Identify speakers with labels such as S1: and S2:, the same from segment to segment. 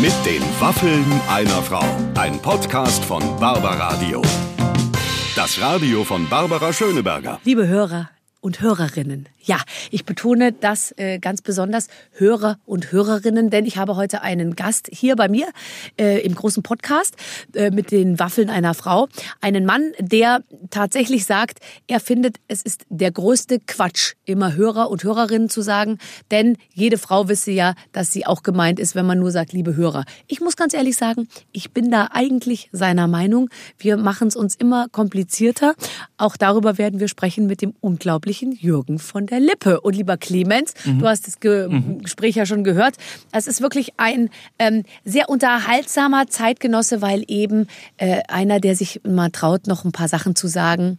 S1: Mit den Waffeln einer Frau. Ein Podcast von Barbaradio. Das Radio von Barbara Schöneberger.
S2: Liebe Hörer und Hörerinnen, ja, ich betone das äh, ganz besonders Hörer und Hörerinnen, denn ich habe heute einen Gast hier bei mir äh, im großen Podcast äh, mit den Waffeln einer Frau. Einen Mann, der tatsächlich sagt, er findet, es ist der größte Quatsch, immer Hörer und Hörerinnen zu sagen, denn jede Frau wisse ja, dass sie auch gemeint ist, wenn man nur sagt, liebe Hörer. Ich muss ganz ehrlich sagen, ich bin da eigentlich seiner Meinung. Wir machen es uns immer komplizierter. Auch darüber werden wir sprechen mit dem unglaublichen Jürgen von der Lippe. Und lieber Clemens, mhm. du hast das Ge mhm. Gespräch ja schon gehört. Es ist wirklich ein ähm, sehr unterhaltsamer Zeitgenosse, weil eben äh, einer, der sich mal traut, noch ein paar Sachen zu sagen,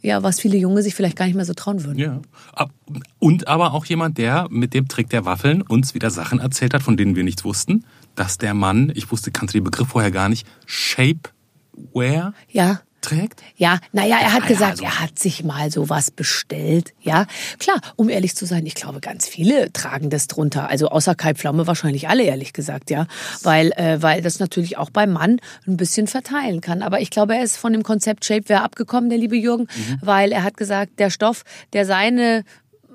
S2: ja, was viele Junge sich vielleicht gar nicht mehr so trauen würden.
S3: Ja. Und aber auch jemand, der mit dem Trick der Waffeln uns wieder Sachen erzählt hat, von denen wir nichts wussten. Dass der Mann, ich wusste, kannte den Begriff vorher gar nicht, Shapewear.
S2: Ja
S3: trägt?
S2: Ja, naja, er hat ja, gesagt, also. er hat sich mal sowas bestellt. Ja, klar, um ehrlich zu sein, ich glaube, ganz viele tragen das drunter. Also außer Kai Pflaume wahrscheinlich alle, ehrlich gesagt, ja. Weil, äh, weil das natürlich auch beim Mann ein bisschen verteilen kann. Aber ich glaube, er ist von dem Konzept Shapewear abgekommen, der liebe Jürgen, mhm. weil er hat gesagt, der Stoff, der seine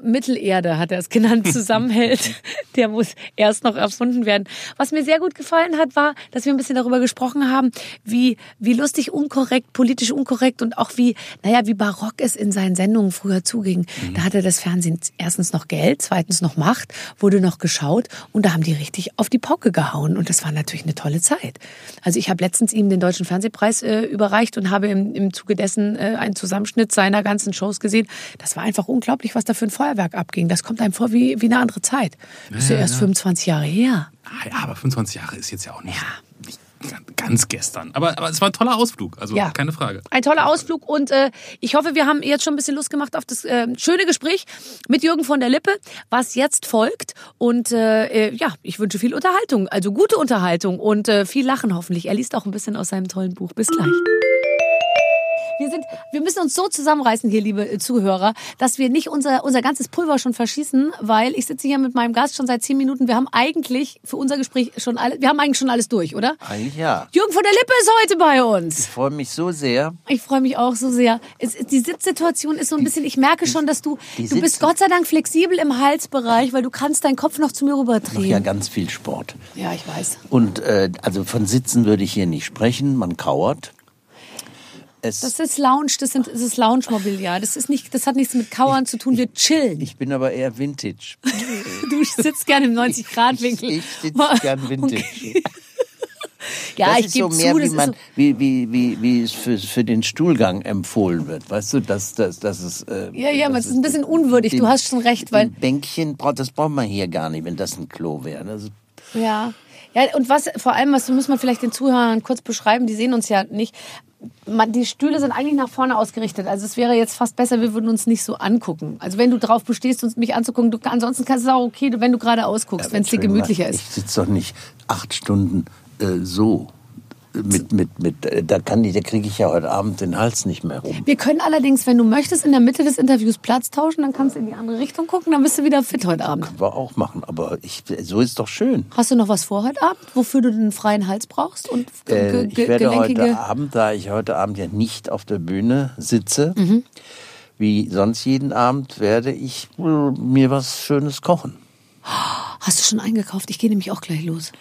S2: Mittelerde, hat er es genannt, zusammenhält, der muss erst noch erfunden werden. Was mir sehr gut gefallen hat, war, dass wir ein bisschen darüber gesprochen haben, wie, wie lustig unkorrekt, politisch unkorrekt und auch wie, naja, wie barock es in seinen Sendungen früher zuging. Mhm. Da hatte das Fernsehen erstens noch Geld, zweitens noch Macht, wurde noch geschaut und da haben die richtig auf die Pauke gehauen und das war natürlich eine tolle Zeit. Also ich habe letztens ihm den Deutschen Fernsehpreis äh, überreicht und habe im, im Zuge dessen äh, einen Zusammenschnitt seiner ganzen Shows gesehen. Das war einfach unglaublich, was da für ein Feuer Feuerwerk abging. Das kommt einem vor wie, wie eine andere Zeit. Das ist ja, ja erst ja. 25 Jahre her.
S3: Ah, ja, aber 25 Jahre ist jetzt ja auch nicht. Ja ganz gestern. Aber, aber es war ein toller Ausflug, also ja. keine Frage.
S2: Ein toller Ausflug und äh, ich hoffe, wir haben jetzt schon ein bisschen Lust gemacht auf das äh, schöne Gespräch mit Jürgen von der Lippe, was jetzt folgt. Und äh, äh ja, ich wünsche viel Unterhaltung, also gute Unterhaltung und äh, viel Lachen hoffentlich. Er liest auch ein bisschen aus seinem tollen Buch. Bis gleich. Wir sind, wir müssen uns so zusammenreißen hier, liebe äh, Zuhörer, dass wir nicht unser, unser ganzes Pulver schon verschießen, weil ich sitze hier mit meinem Gast schon seit zehn Minuten. Wir haben eigentlich für unser Gespräch schon alles, wir haben eigentlich schon alles durch, oder?
S4: Eigentlich ja.
S2: Jürgen von der Lippe ist heute bei uns.
S4: Ich freue mich so sehr.
S2: Ich freue mich auch so sehr. Es, die Sitzsituation ist so ein bisschen, ich merke schon, dass du, du bist Gott sei Dank flexibel im Halsbereich, weil du kannst deinen Kopf noch zu mir rüberdrehen. Ich
S4: ja ganz viel Sport.
S2: Ja, ich weiß.
S4: Und äh, also von Sitzen würde ich hier nicht sprechen. Man kauert.
S2: Es das ist Lounge, das, sind, das ist Lounge-Mobiliar. Das, ist nicht, das hat nichts mit Kauern zu tun, wir chillen.
S4: Ich bin aber eher Vintage.
S2: du sitzt gerne im 90-Grad-Winkel.
S4: Ich, ich sitze gern Vintage. Okay.
S2: Ja,
S4: das
S2: ich
S4: ist so mehr,
S2: zu,
S4: wie, man, so wie, wie, wie, wie es für, für den Stuhlgang empfohlen wird. Weißt du, dass das, das ist. Äh,
S2: ja, ja, das ist ein bisschen unwürdig. Den, du hast schon recht, weil.
S4: Bänkchen, das braucht man hier gar nicht, wenn das ein Klo wäre.
S2: Ja. Ja, und was vor allem, was muss man vielleicht den Zuhörern kurz beschreiben, die sehen uns ja nicht man, die Stühle sind eigentlich nach vorne ausgerichtet. Also es wäre jetzt fast besser, wir würden uns nicht so angucken. Also wenn du drauf bestehst, uns mich anzugucken, du, ansonsten kannst es auch okay, wenn du gerade ausguckst, ja, wenn es dir gemütlicher ist.
S4: Ich sitze doch nicht acht Stunden äh, so mit, mit, mit, äh, da kann ich, da kriege ich ja heute Abend den Hals nicht mehr rum.
S2: Wir können allerdings, wenn du möchtest, in der Mitte des Interviews Platz tauschen, dann kannst du in die andere Richtung gucken, dann bist du wieder fit heute Abend.
S4: Können wir auch machen, aber ich, so ist doch schön.
S2: Hast du noch was vor heute Abend, wofür du den freien Hals brauchst? Und
S4: äh, ich werde heute Abend, da ich heute Abend ja nicht auf der Bühne sitze, mhm. wie sonst jeden Abend, werde ich mir was Schönes kochen.
S2: Hast du schon eingekauft? Ich gehe nämlich auch gleich los.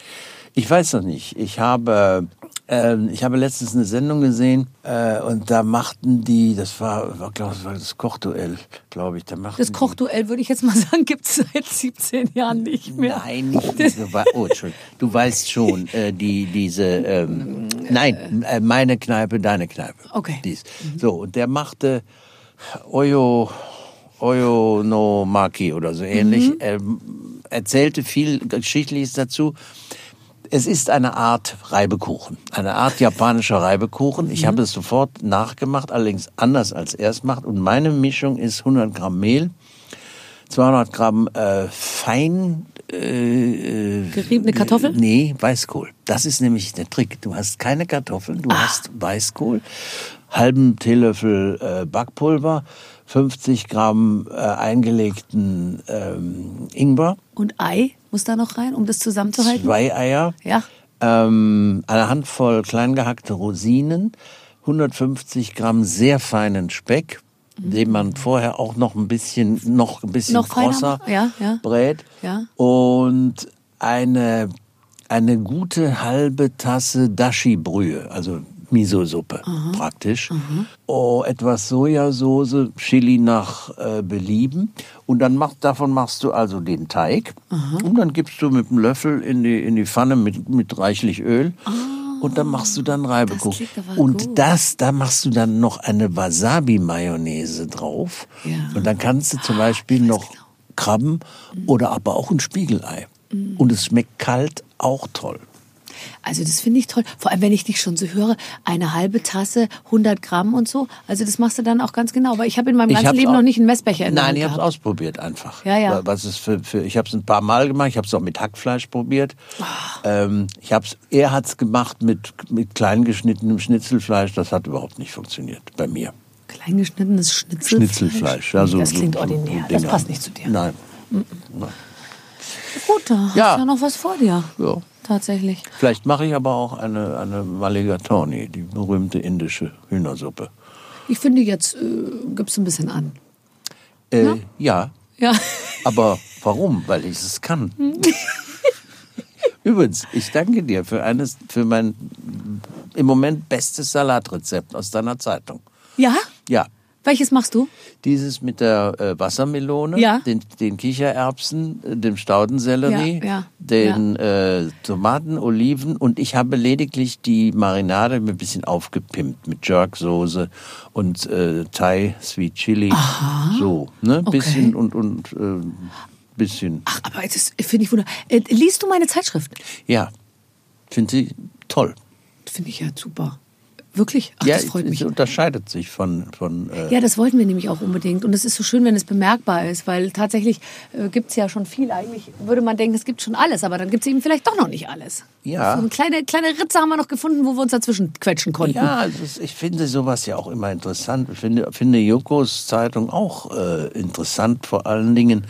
S4: Ich weiß noch nicht. Ich habe ähm, ich habe letztens eine Sendung gesehen äh, und da machten die, das war, war glaube ich, war das Kochduell, glaube ich. Da machten
S2: das Kochduell würde ich jetzt mal sagen, gibt es seit 17 Jahren nicht mehr.
S4: Nein, nicht. diese, oh, Entschuldigung. Du weißt schon, äh, die diese, ähm, nein, äh, meine Kneipe, deine Kneipe.
S2: Okay.
S4: Dies. Mhm. So und der machte Oyo Oyo no Maki oder so ähnlich. Mhm. Er erzählte viel Geschichtliches dazu es ist eine Art Reibekuchen, eine Art japanischer Reibekuchen. Ich mhm. habe es sofort nachgemacht, allerdings anders als er es macht. Und meine Mischung ist 100 Gramm Mehl, 200 Gramm äh, fein
S2: äh, geriebene Kartoffeln?
S4: Nee, Weißkohl. Das ist nämlich der Trick. Du hast keine Kartoffeln, du ah. hast Weißkohl, halben Teelöffel äh, Backpulver, 50 Gramm äh, eingelegten ähm, Ingwer,
S2: Und Ei muss da noch rein, um das zusammenzuhalten?
S4: zwei Eier,
S2: Ja.
S4: ähm, eine Handvoll klein gehackte Rosinen, 150 Gramm sehr feinen Speck, den man vorher auch noch ein bisschen, noch ein bisschen
S2: Noch
S4: krosser?
S2: Ja, ja.
S4: brät.
S2: Ja.
S4: Und eine, eine gute halbe Tasse Dashi-Brühe, also Miso-Suppe praktisch. Oh, etwas Sojasauce, Chili nach äh, Belieben. Und dann mach, davon machst du also den Teig. Und dann gibst du mit einem Löffel in die, in die Pfanne mit, mit reichlich Öl. Und dann machst du dann Reibekuchen. Und
S2: gut.
S4: das, da machst du dann noch eine Wasabi-Mayonnaise drauf.
S2: Ja.
S4: Und dann kannst du zum Beispiel noch
S2: genau.
S4: Krabben oder aber auch ein Spiegelei. Und es schmeckt kalt auch toll.
S2: Also das finde ich toll. Vor allem, wenn ich dich schon so höre, eine halbe Tasse, 100 Gramm und so. Also das machst du dann auch ganz genau. Weil ich habe in meinem
S4: Ich
S2: ganzen Leben noch nicht einen Messbecher in
S4: Nein,
S2: Hand
S4: ich habe es ausprobiert einfach.
S2: Ja, ja.
S4: Was ist für, für ich habe es ein paar Mal gemacht. Ich habe es auch mit Hackfleisch probiert. Ähm, ich hab's, er hat es gemacht mit mit klein geschnittenem Schnitzelfleisch. Das hat überhaupt nicht funktioniert bei mir.
S2: Kleingeschnittenes Schnitzelfleisch.
S4: Schnitzelfleisch. Ja, so,
S2: das klingt
S4: so-
S2: ordinär.
S4: so
S2: das
S4: Dinger.
S2: passt nicht zu dir.
S4: Nein.
S2: Gut, da
S4: Ja.
S2: hast du ja noch was vor dir.
S4: Ja.
S2: Tatsächlich.
S4: Vielleicht mache ich aber auch eine eine Mulligatawny, die berühmte indische Hühnersuppe.
S2: Ich finde, jetzt äh, gibst du ein bisschen an.
S4: Äh, ja,
S2: Ja.
S4: Aber warum? Weil ich es kann. Übrigens, ich danke dir für eines, für mein im Moment bestes Salatrezept aus deiner Zeitung.
S2: Ja?
S4: Ja,
S2: Welches machst du?
S4: dieses mit der äh, Wassermelone,
S2: Ja.
S4: den, den Kichererbsen, äh, dem Staudensellerie,
S2: Ja, ja,
S4: den Äh, Tomaten, Oliven und ich habe lediglich die Marinade ein bisschen aufgepimpt mit Jerksoße und äh, Thai Sweet Chili. So, ne,
S2: Okay.
S4: bisschen und und äh, bisschen.
S2: Ach, aber das finde ich wunderbar. Äh, liest du meine Zeitschrift?
S4: Ja, finde sie toll.
S2: Finde ich ja super. Wirklich? Ach,
S4: ja,
S2: das freut
S4: es
S2: mich.
S4: unterscheidet sich von von. Äh,
S2: Ja, das wollten wir nämlich auch unbedingt. Und es ist so schön, wenn es bemerkbar ist, weil tatsächlich äh, gibt es ja schon viel. Eigentlich würde man denken, es gibt schon alles, aber dann gibt es eben vielleicht doch noch nicht alles.
S4: Ja.
S2: So eine kleine, kleine Ritze haben wir noch gefunden, wo wir uns dazwischen quetschen konnten.
S4: Ja, also es- ich finde sowas ja auch immer interessant. Ich finde, finde Jokos Zeitung auch äh, interessant, vor allen Dingen,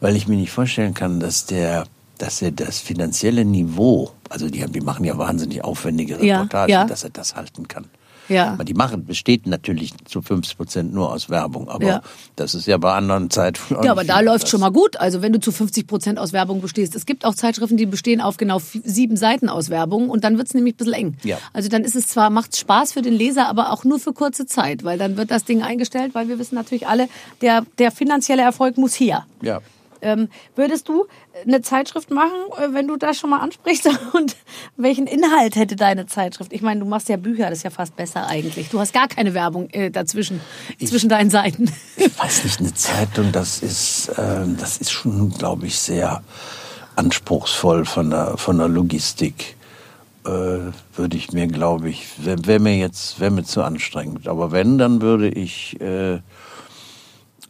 S4: weil ich mir nicht vorstellen kann, dass der, dass er das finanzielle Niveau, also die, haben- die machen ja wahnsinnig aufwendige
S2: Ja,
S4: Reportagen,
S2: ja.
S4: dass er das halten kann.
S2: Ja.
S4: Aber Die machen, besteht natürlich zu 50 Prozent nur aus Werbung, aber
S2: Ja.
S4: das ist ja bei anderen Zeitungen.
S2: Ja, aber da läuft schon mal gut. Also wenn du zu 50 Prozent aus Werbung bestehst. Es gibt auch Zeitschriften, die bestehen auf genau sieben Seiten aus Werbung und dann wird's nämlich ein bisschen eng.
S4: Ja.
S2: Also dann ist es zwar, macht Spaß für den Leser, aber auch nur für kurze Zeit, weil dann wird das Ding eingestellt, weil wir wissen natürlich alle, der, der finanzielle Erfolg muss hier.
S4: Ja.
S2: Ähm, würdest du eine Zeitschrift machen, äh, wenn du das schon mal ansprichst? Und welchen Inhalt hätte deine Zeitschrift? Ich meine, du machst ja Bücher, das ist ja fast besser eigentlich. Du hast gar keine Werbung äh, dazwischen, zwischen deinen Seiten.
S4: Ich weiß nicht, eine Zeitung, das ist, ähm, das ist schon, glaube ich, sehr anspruchsvoll von der, von der Logistik. Äh, würde ich mir, glaube ich, wäre wär mir jetzt, wäre mir zu anstrengend. Aber wenn, dann würde ich, äh,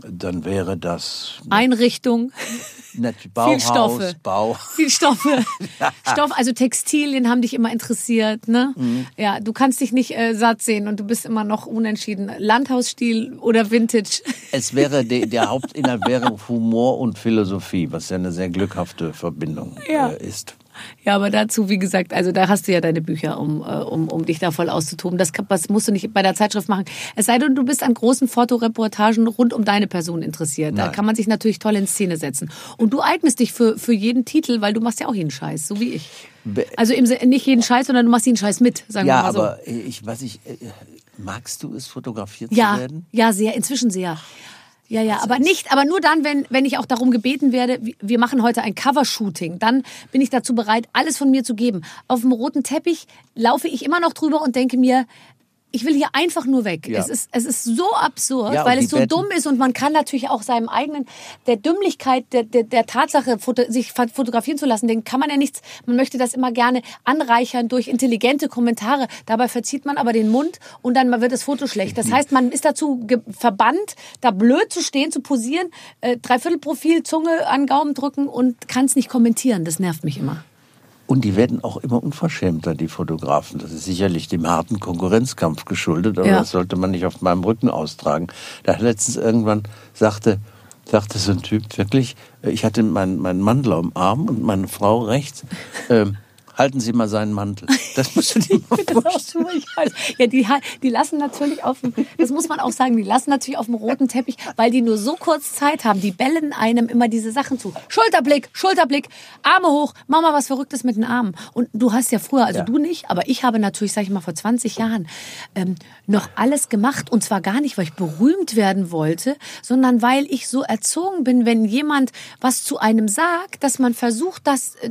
S4: dann wäre das
S2: Einrichtung, viel
S4: Bauhaus,
S2: Stoffe.
S4: Bau.
S2: Viel Stoffe. Stoff, also Textilien haben dich immer interessiert, ne?
S4: Mhm.
S2: Ja, du kannst dich nicht äh, satt sehen und du bist immer noch unentschieden. Landhausstil oder Vintage.
S4: Es wäre, de, der Hauptinhalt wäre Humor und Philosophie, was ja eine sehr glückhafte Verbindung
S2: Ja.
S4: äh, ist.
S2: Ja, aber dazu, wie gesagt, also da hast du ja deine Bücher, um, äh, um, um dich da voll auszutoben. Das, kann- das musst du nicht bei der Zeitschrift machen. Es sei denn, du bist an großen Fotoreportagen rund um deine Person interessiert. Da
S4: Nein.
S2: kann man sich natürlich toll in Szene setzen. Und du eignest dich für, für jeden Titel, weil du machst ja auch jeden Scheiß, so wie ich. Also im, nicht jeden Scheiß, sondern du machst jeden Scheiß mit, sagen
S4: Ja,
S2: wir mal so.
S4: aber ich, was ich, äh, magst du es, fotografiert
S2: Ja,
S4: zu werden?
S2: ja, sehr, inzwischen sehr. Ja, ja, aber nicht, aber nur dann, wenn, wenn ich auch darum gebeten werde, wir- wir machen heute ein Covershooting, dann bin ich dazu bereit, alles von mir zu geben. Auf dem roten Teppich laufe ich immer noch drüber und denke mir, ich will hier einfach nur weg.
S4: Ja.
S2: Es, ist, es ist so absurd,
S4: Ja,
S2: weil es so
S4: Betten-
S2: dumm ist und man kann natürlich auch seinem eigenen, der Dümmlichkeit der, der, der Tatsache, foto, sich fotografieren zu lassen, den kann man ja nichts, man möchte das immer gerne anreichern durch intelligente Kommentare. Dabei verzieht man aber den Mund und dann wird das Foto schlecht. Das heißt, man ist dazu verbannt, da blöd zu stehen, zu posieren, äh, Dreiviertelprofil, Zunge an Gaumen drücken und kann es nicht kommentieren. Das nervt mich immer.
S4: Und die werden auch immer unverschämter, die Fotografen. Das ist sicherlich dem harten Konkurrenzkampf geschuldet, aber
S2: Ja.
S4: das sollte man nicht auf meinem Rücken austragen. Da letztens irgendwann sagte, sagte so ein Typ wirklich, äh, ich hatte meinen meinen Mantel am Arm und meine Frau rechts. Ähm, halten Sie mal seinen Mantel. Das musst du dir mal
S2: Das auch
S4: vorstellen.
S2: so, ich weiß. Ja, die, die lassen natürlich auf dem, das muss man auch sagen, die lassen natürlich auf dem roten Teppich, weil die nur so kurz Zeit haben. Die bellen einem immer diese Sachen zu. Schulterblick, Schulterblick, Arme hoch, mach mal was Verrücktes mit den Armen. Und du hast ja früher, also
S4: Ja.
S2: du nicht, aber ich habe natürlich, sag ich mal, vor 20 Jahren ähm, noch alles gemacht. Und zwar gar nicht, weil ich berühmt werden wollte, sondern weil ich so erzogen bin, wenn jemand was zu einem sagt, dass man versucht, das äh,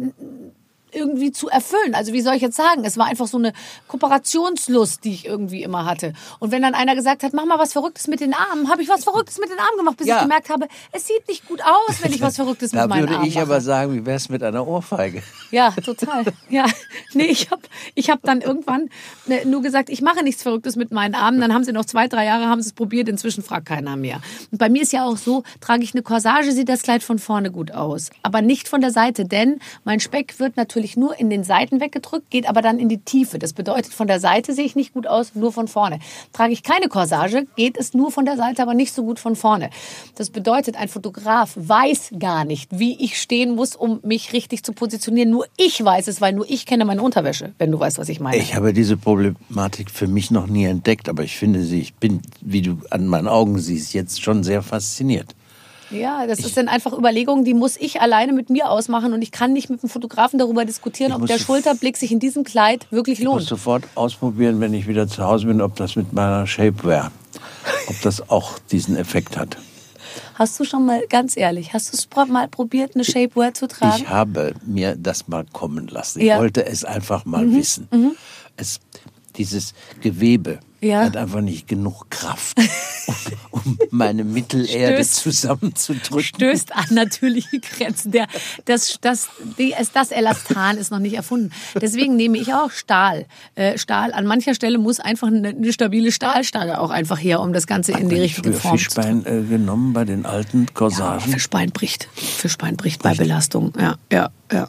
S2: irgendwie zu erfüllen. Also wie soll ich jetzt sagen? Es war einfach so eine Kooperationslust, die ich irgendwie immer hatte. Und wenn dann einer gesagt hat, mach mal was Verrücktes mit den Armen, habe ich was Verrücktes mit den Armen gemacht, bis
S4: Ja.
S2: ich gemerkt habe, es sieht nicht gut aus, wenn ich was Verrücktes mit
S4: Da
S2: meinen
S4: würde
S2: Armen
S4: ich
S2: mache.
S4: aber sagen, wie wär's mit einer Ohrfeige?
S2: Ja, total. Ja, nee, ich habe ich hab dann irgendwann äh, nur gesagt, ich mache nichts Verrücktes mit meinen Armen. Dann haben sie noch zwei, drei Jahre haben sie es probiert. Inzwischen fragt keiner mehr. Und bei mir ist ja auch so, trage ich eine Corsage, sieht das Kleid von vorne gut aus, aber nicht von der Seite, denn mein Speck wird natürlich nur in den Seiten weggedrückt, geht aber dann in die Tiefe. Das bedeutet, von der Seite sehe ich nicht gut aus, nur von vorne. Trage ich keine Corsage, geht es nur von der Seite, aber nicht so gut von vorne. Das bedeutet, ein Fotograf weiß gar nicht, wie ich stehen muss, um mich richtig zu positionieren. Nur ich weiß es, weil nur ich kenne meine Unterwäsche, wenn du weißt, was ich meine.
S4: Ich habe diese Problematik für mich noch nie entdeckt, aber ich finde sie, ich bin, wie du an meinen Augen siehst, jetzt schon sehr fasziniert.
S2: Ja, das ist dann einfach Überlegungen, die muss ich alleine mit mir ausmachen und ich kann nicht mit dem Fotografen darüber diskutieren,
S4: Ich
S2: ob der Schulterblick sich in diesem Kleid wirklich
S4: Ich muss
S2: lohnt.
S4: sofort ausprobieren, wenn ich wieder zu Hause bin, ob das mit meiner Shapewear, ob das auch diesen Effekt hat.
S2: Hast du schon mal, ganz ehrlich, hast du es mal probiert, eine Shapewear zu tragen?
S4: Ich habe mir das mal kommen lassen. Ich
S2: Ja. Mhm.
S4: wollte es einfach mal wissen. Es, dieses Gewebe
S2: Ja.
S4: hat einfach nicht genug Kraft, um, um meine Mittelerde
S2: Stößt-
S4: zusammenzudrücken.
S2: stößt an natürliche Grenzen. Der, das, das, es- das Elastan ist noch nicht erfunden. Deswegen nehme ich auch Stahl. Äh, Stahl. An mancher Stelle muss einfach eine, eine stabile Stahlstange auch einfach her, um das Ganze in die richtige Form zu
S4: Fischbein äh, genommen bei den alten
S2: Ja,
S4: Corsagen.
S2: Fischbein bricht. Fischbein bricht bei Belastung. Ja, ja, ja.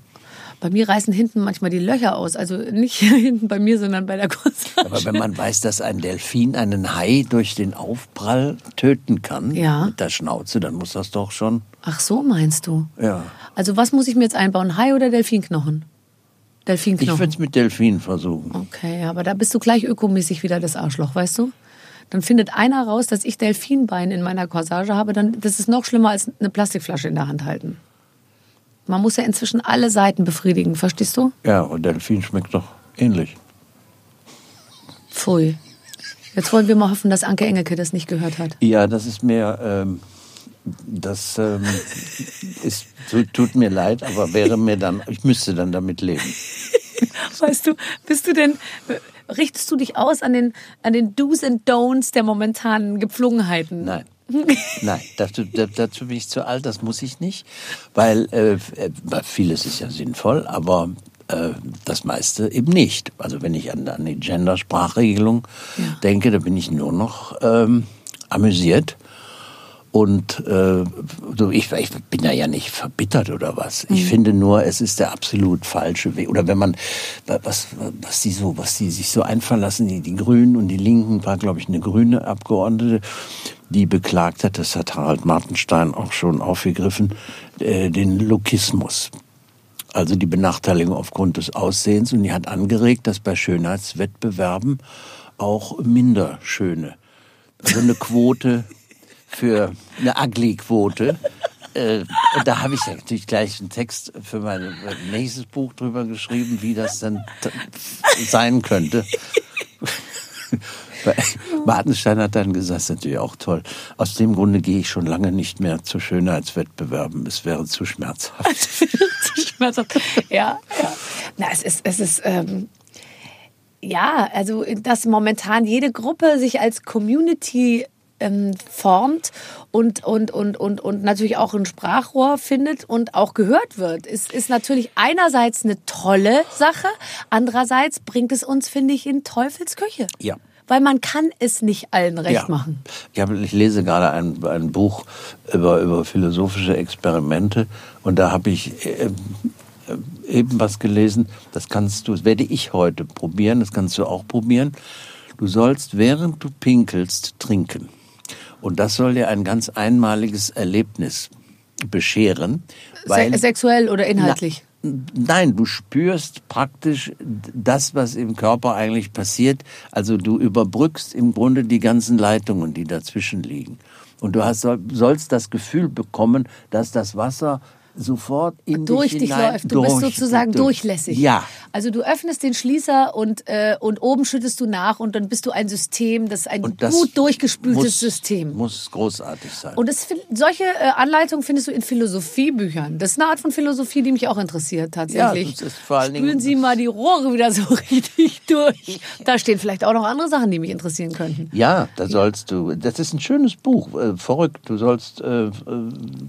S2: Bei mir reißen hinten manchmal die Löcher aus. Also nicht hinten bei mir, sondern bei der Corsage.
S4: Aber wenn man weiß, dass ein Delfin einen Hai durch den Aufprall töten kann
S2: Ja.
S4: mit der Schnauze, dann muss das doch schon.
S2: Ach so, meinst du?
S4: Ja.
S2: Also was muss ich mir jetzt einbauen? Hai oder Delfinknochen?
S4: Ich
S2: Delfinknochen.
S4: würde es mit Delfin versuchen.
S2: Okay, aber da bist du gleich ökomäßig wieder das Arschloch, weißt du? Dann findet einer raus, dass ich Delfinbein in meiner Corsage habe, dann das ist noch schlimmer als eine Plastikflasche in der Hand halten. Man muss ja inzwischen alle Seiten befriedigen, verstehst du?
S4: Ja, und Delfin schmeckt doch ähnlich.
S2: Pfui. Jetzt wollen wir mal hoffen, dass Anke Engelke das nicht gehört hat.
S4: Ja, das ist mir, ähm, das ähm, ist, tu- tut mir leid, aber wäre mir dann, ich müsste dann damit leben.
S2: Weißt du, bist du denn, richtest du dich aus an den, an den Do's and Don'ts der momentanen Gepflogenheiten?
S4: Nein. Nein, dazu, da- dazu bin ich zu alt, das muss ich nicht, weil äh, äh, vieles ist ja sinnvoll, aber äh, das meiste eben nicht. Also wenn ich an, an die Gender-Sprachregelung
S2: Ja.
S4: denke, da bin ich nur noch ähm, amüsiert. Und äh, so, ich, ich bin da ja nicht verbittert oder was. Ich finde nur, es ist der absolut falsche Weg. Oder wenn man, was, was die so, was die sich so einfallen lassen, die, die Grünen und die Linken, war glaube ich eine grüne Abgeordnete, die beklagt hat, das hat Harald Martenstein auch schon aufgegriffen, äh, den Lokismus. Also die Benachteiligung aufgrund des Aussehens. Und die hat angeregt, dass bei Schönheitswettbewerben auch minder schöne, also eine Quote für eine Ugly-Quote. Äh, und da habe ich natürlich gleich einen Text für mein nächstes Buch drüber geschrieben, wie das dann sein könnte. Weil Martenstein hat dann gesagt, das ist natürlich auch toll. Aus dem Grunde gehe ich schon lange nicht mehr zu Schönheitswettbewerben. Es wäre zu schmerzhaft.
S2: zu schmerzhaft. Ja, ja. Na, es ist, es ist, ähm, ja, also, dass momentan jede Gruppe sich als Community ähm, formt und, und, und, und, und natürlich auch ein Sprachrohr findet und auch gehört wird, ist, ist natürlich einerseits eine tolle Sache, andererseits bringt es uns, finde ich, in Teufelsküche.
S4: Ja.
S2: Weil man kann es nicht allen recht machen.
S4: Ich, hab, ich lese gerade ein, ein Buch über, über philosophische Experimente und da habe ich äh, äh, eben was gelesen, das kannst du, das werde ich heute probieren, das kannst du auch probieren. Du sollst, während du pinkelst, trinken. Und das soll dir ein ganz einmaliges Erlebnis bescheren.
S2: Se sexuell oder inhaltlich?
S4: Nein, du spürst praktisch das, was im Körper eigentlich passiert. Also du überbrückst im Grunde die ganzen Leitungen, die dazwischen liegen. Und du hast, sollst das Gefühl bekommen, dass das Wasser sofort in
S2: durch
S4: dich,
S2: dich läuft. Du
S4: durch,
S2: bist sozusagen
S4: durch.
S2: durchlässig.
S4: Ja.
S2: Also du öffnest den Schließer und, äh, und oben schüttest du nach und dann bist du ein System, das ist ein
S4: das
S2: gut durchgespültes
S4: muss,
S2: System.
S4: Muss großartig sein.
S2: Und das, solche äh, Anleitungen findest du in Philosophiebüchern. Das ist eine Art von Philosophie, die mich auch interessiert tatsächlich.
S4: Ja, das ist vor allen Dingen-
S2: Spülen Sie mal die Rohre wieder so richtig durch. Da stehen vielleicht auch noch andere Sachen, die mich interessieren könnten.
S4: ja, da sollst du. Das ist ein schönes Buch. Äh, verrückt. Du sollst. Äh, äh,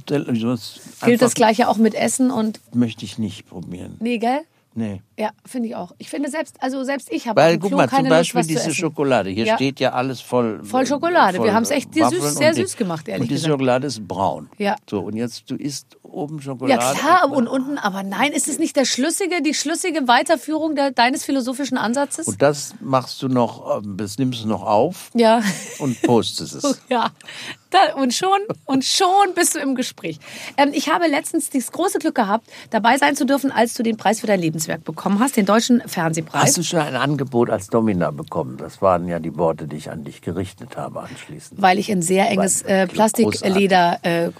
S4: du sollst
S2: Gilt das
S4: einfach-
S2: gleiche auch mit Essen und
S4: Möchte ich nicht probieren.
S2: nee, gell?
S4: Nee.
S2: Ja, finde ich auch. Ich finde selbst, also selbst ich habe
S4: Weil, guck
S2: Klo
S4: mal, zum Beispiel
S2: Lust,
S4: diese. Schokolade. Hier
S2: Ja.
S4: steht ja alles voll.
S2: Voll Schokolade. Wir haben's echt sehr süß- sehr
S4: und die-
S2: süß gemacht, ehrlich
S4: Und diese
S2: gesagt.
S4: Schokolade ist braun.
S2: Ja.
S4: So, und jetzt, du isst oben
S2: Ja
S4: Schokolade.
S2: klar, und unten, aber nein, ist es nicht der schlüssige, die schlüssige Weiterführung der, deines philosophischen Ansatzes?
S4: Und das machst du noch, ähm, das nimmst du noch auf
S2: ja.
S4: und postest es.
S2: Ja, da, und schon und schon bist du im Gespräch. Ähm, ich habe letztens das große Glück gehabt, dabei sein zu dürfen, als du den Preis für dein Lebenswerk bekommen hast, den deutschen Fernsehpreis.
S4: Hast du schon ein Angebot als Domina bekommen? Das waren ja die Worte, die ich an dich gerichtet habe anschließend.
S2: weil ich ein sehr enges äh, Plastikleder äh,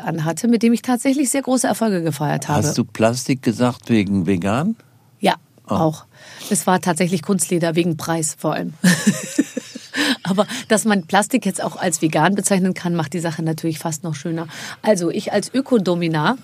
S2: anhatte, mit dem ich tatsächlich sehr große Erfolge gefeiert habe.
S4: Hast du Plastik gesagt wegen vegan?
S2: Ja, auch. Es war tatsächlich Kunstleder wegen Preis vor allem. Aber dass man Plastik jetzt auch als vegan bezeichnen kann, macht die Sache natürlich fast noch schöner. Also ich als Ökodominar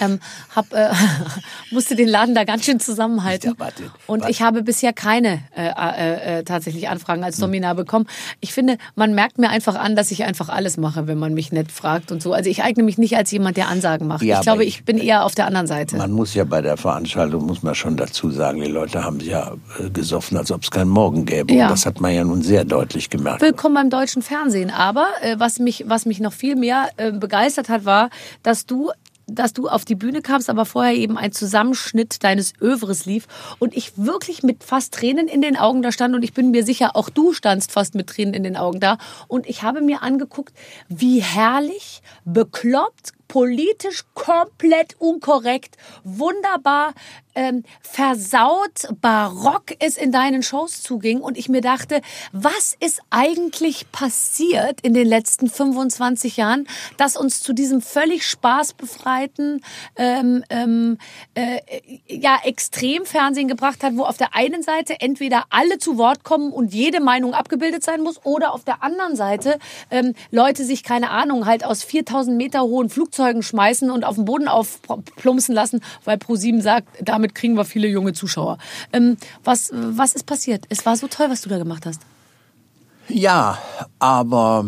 S2: ähm, hab, äh, musste den Laden da ganz schön zusammenhalten.
S4: Warte,
S2: Und
S4: warte.
S2: ich habe bisher keine äh, äh, äh, tatsächlich Anfragen als Dominar bekommen. Ich finde, man merkt mir einfach an, dass ich einfach alles mache, wenn man mich nett fragt und so. Also ich eigne mich nicht als jemand, der Ansagen macht.
S4: Ja,
S2: ich glaube,
S4: aber
S2: ich bin eher auf der anderen Seite.
S4: Man muss ja bei der Veranstaltung, muss man schon dazu sagen, die Leute haben sich ja äh, gesoffen, als ob es keinen Morgen gäbe.
S2: Ja.
S4: Und das hat man ja nun sehr deutlich gemerkt.
S2: Willkommen beim deutschen Fernsehen. Aber äh, was mich, was mich noch viel mehr begeistert hat, war, dass du dass du auf die Bühne kamst, aber vorher eben ein Zusammenschnitt deines Övres lief. Und ich wirklich mit fast Tränen in den Augen da stand. Und ich bin mir sicher, auch du standst fast mit Tränen in den Augen da. Und ich habe mir angeguckt, wie herrlich, bekloppt, politisch komplett unkorrekt, wunderbar ähm, versaut, barock es in deinen Shows zuging und ich mir dachte, was ist eigentlich passiert in den letzten 25 Jahren, dass uns zu diesem völlig spaßbefreiten ähm, ähm, äh, ja, Extremfernsehen gebracht hat, wo auf der einen Seite entweder alle zu Wort kommen und jede Meinung abgebildet sein muss oder auf der anderen Seite ähm, Leute sich, keine Ahnung, halt aus 4000 Meter hohen Flugzeugen schmeißen und auf den Boden aufplumpsen lassen, weil ProSieben sagt, damit kriegen wir viele junge Zuschauer. Ähm, was, was ist passiert? Es war so toll, was du da gemacht hast.
S4: Ja, aber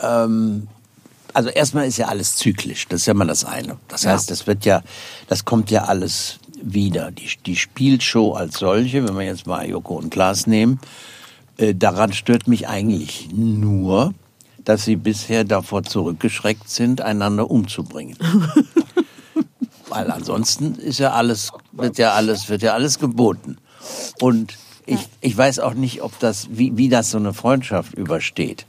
S4: ähm, also erstmal ist ja alles zyklisch. Das ist ja mal das eine. Das
S2: Ja.
S4: heißt, das wird ja, das kommt ja alles wieder. Die, die Spielshow als solche, wenn wir jetzt mal Joko und Klaas nehmen, äh, daran stört mich eigentlich nur, dass sie bisher davor zurückgeschreckt sind, einander umzubringen. Weil ansonsten ist ja alles, wird ja alles, wird ja alles geboten. Und ich, ich weiß auch nicht, ob das, wie, wie das so eine Freundschaft übersteht.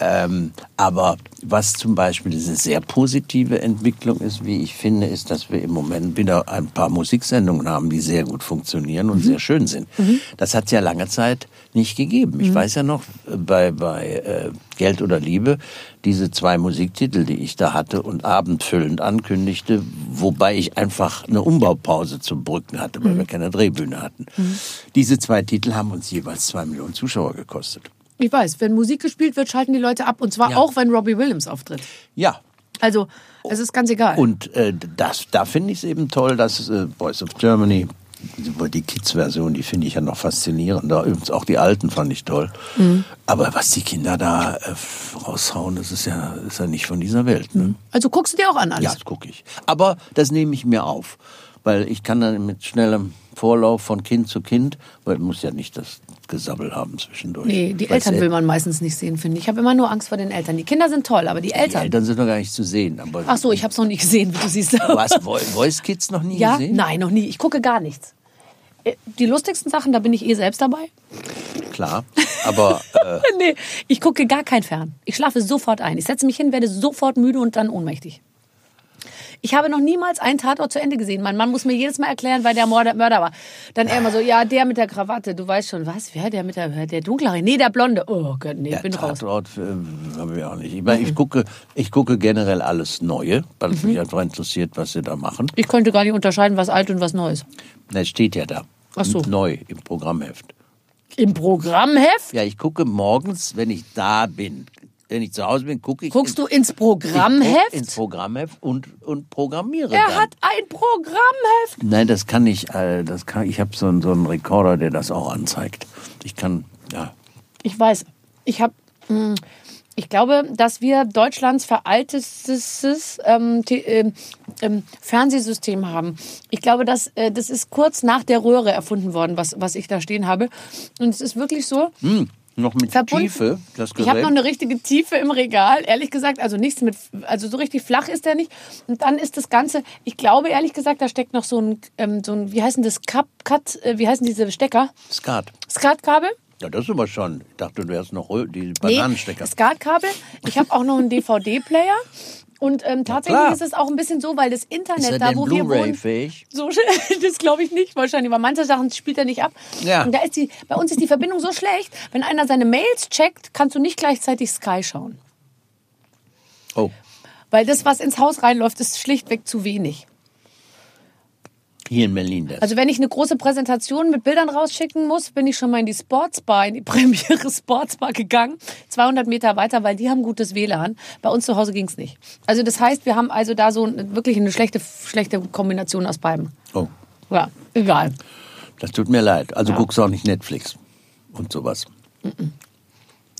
S4: Ähm, aber was zum Beispiel diese sehr positive Entwicklung ist, wie ich finde, ist, dass wir im Moment wieder ein paar Musiksendungen haben, die sehr gut funktionieren und sehr schön sind. Das hat es ja lange Zeit nicht gegeben. Ich weiß ja noch, äh, bei, bei äh, Geld oder Liebe, diese zwei Musiktitel, die ich da hatte und abendfüllend ankündigte, wobei ich einfach eine Umbaupause zu Brücken hatte, weil wir keine Drehbühne hatten. Diese zwei Titel haben uns jeweils zwei Millionen Zuschauer gekostet.
S2: Ich weiß, wenn Musik gespielt wird, schalten die Leute ab. Und zwar
S4: Ja.
S2: auch, wenn Robbie Williams auftritt.
S4: Ja,
S2: Also, es ist ganz egal.
S4: Und äh, das, da finde ich es eben toll, dass äh, Voice of Germany, die, Kids-Version, die finde ich ja noch faszinierender. Übrigens auch die alten fand ich toll. Aber was die Kinder da äh, raushauen, das ist ja, ist ja nicht von dieser Welt. Ne?
S2: also guckst du dir auch an alles.
S4: Ja, das gucke ich. Aber das nehme ich mir auf, weil ich kann dann mit schnellem Vorlauf von Kind zu Kind, weil muss ja nicht das Wortgesabbel haben zwischendurch.
S2: Nee, die
S4: Weil's
S2: Eltern
S4: El-
S2: will man meistens nicht sehen, finde ich. Ich habe immer nur Angst vor den Eltern. Die Kinder sind toll, aber die
S4: Die
S2: Eltern.
S4: Eltern sind noch gar nicht zu sehen.
S2: Ach so, ich habe es noch nie gesehen, wie du siehst.
S4: Du hast Vo- Voice Kids noch nie
S2: Ja,
S4: gesehen?
S2: nein, noch nie. Ich gucke gar nichts. Äh, Die lustigsten Sachen, da bin ich eh selbst dabei.
S4: Klar. Aber äh,
S2: nee, ich gucke gar kein Fern. Ich schlafe sofort ein. Ich setze mich hin, werde sofort müde und dann ohnmächtig. Ich habe noch niemals einen Tatort zu Ende gesehen. Mein Mann muss mir jedes Mal erklären, weil der Mörder, Mörder war. Dann er immer so, ja, der mit der Krawatte, du weißt schon, was? Wer, der mit der, der dunklere? Nee, der Blonde. Oh Gott, nee, ich bin raus.
S4: Tatort äh, habe ich auch nicht. Ich, meine, ich, gucke, ich gucke generell alles Neue, weil es
S2: Mhm.
S4: mich einfach interessiert, was sie da machen.
S2: Ich könnte gar nicht unterscheiden, was alt und was Neues.
S4: Das steht ja da.
S2: Ach so.
S4: Neu im Programmheft.
S2: Im Programmheft?
S4: Ja, ich gucke morgens, wenn ich da bin. Wenn ich zu Hause bin, gucke ich.
S2: Guckst du ins Programmheft?
S4: ins Programmheft und, und programmiere
S2: er
S4: dann.
S2: hat ein Programmheft.
S4: Nein, das kann ich. Äh, das kann, ich habe so, einen- so einen Rekorder, der das auch anzeigt. Ich kann, ja.
S2: Ich weiß. Ich habe. Ich glaube, dass wir Deutschlands veraltetes ähm, ähm, ähm, Fernsehsystem haben. Ich glaube, dass äh, das ist kurz nach der Röhre erfunden worden, was, was ich da stehen habe. Und es ist wirklich so.
S4: Hm, noch mit
S2: Verbunden.
S4: Tiefe, das
S2: Ich habe
S4: Gerät.
S2: noch eine richtige Tiefe im Regal, ehrlich gesagt. Also nichts mit, also so richtig flach ist der nicht. Und dann ist das Ganze, ich glaube ehrlich gesagt, da steckt noch so ein, ähm, so ein wie heißen das, Cut, Cut äh, wie heißen diese Stecker?
S4: Skat.
S2: Skatkabel?
S4: Ja, das ist aber schon. Ich dachte, du wärst noch die Bananenstecker.
S2: Nee, Skatkabel. Ich habe auch noch einen DVD-Player. Und ähm, tatsächlich ist es auch ein bisschen so, weil das Internet
S4: ist
S2: da, wo wir wohnen,
S4: Blu-ray-fähig?
S2: so das glaube ich nicht wahrscheinlich, weil manche Sachen spielt er nicht ab.
S4: Ja.
S2: Und da ist die, bei uns ist die Verbindung so schlecht, wenn einer seine Mails checkt, kannst du nicht gleichzeitig Sky schauen.
S4: Oh,
S2: Weil das, was ins Haus reinläuft, ist schlichtweg zu wenig.
S4: Hier in Berlin das.
S2: Also wenn ich eine große Präsentation mit Bildern rausschicken muss, bin ich schon mal in die Sportsbar, in die Premiere Sportsbar gegangen, 200 Meter weiter, weil die haben gutes WLAN. Bei uns zu Hause ging's nicht. Also das heißt, wir haben also da so wirklich eine schlechte, schlechte Kombination aus beidem.
S4: oh,
S2: Ja, egal.
S4: das tut mir leid. Also
S2: Ja.
S4: guckst du auch nicht Netflix und sowas.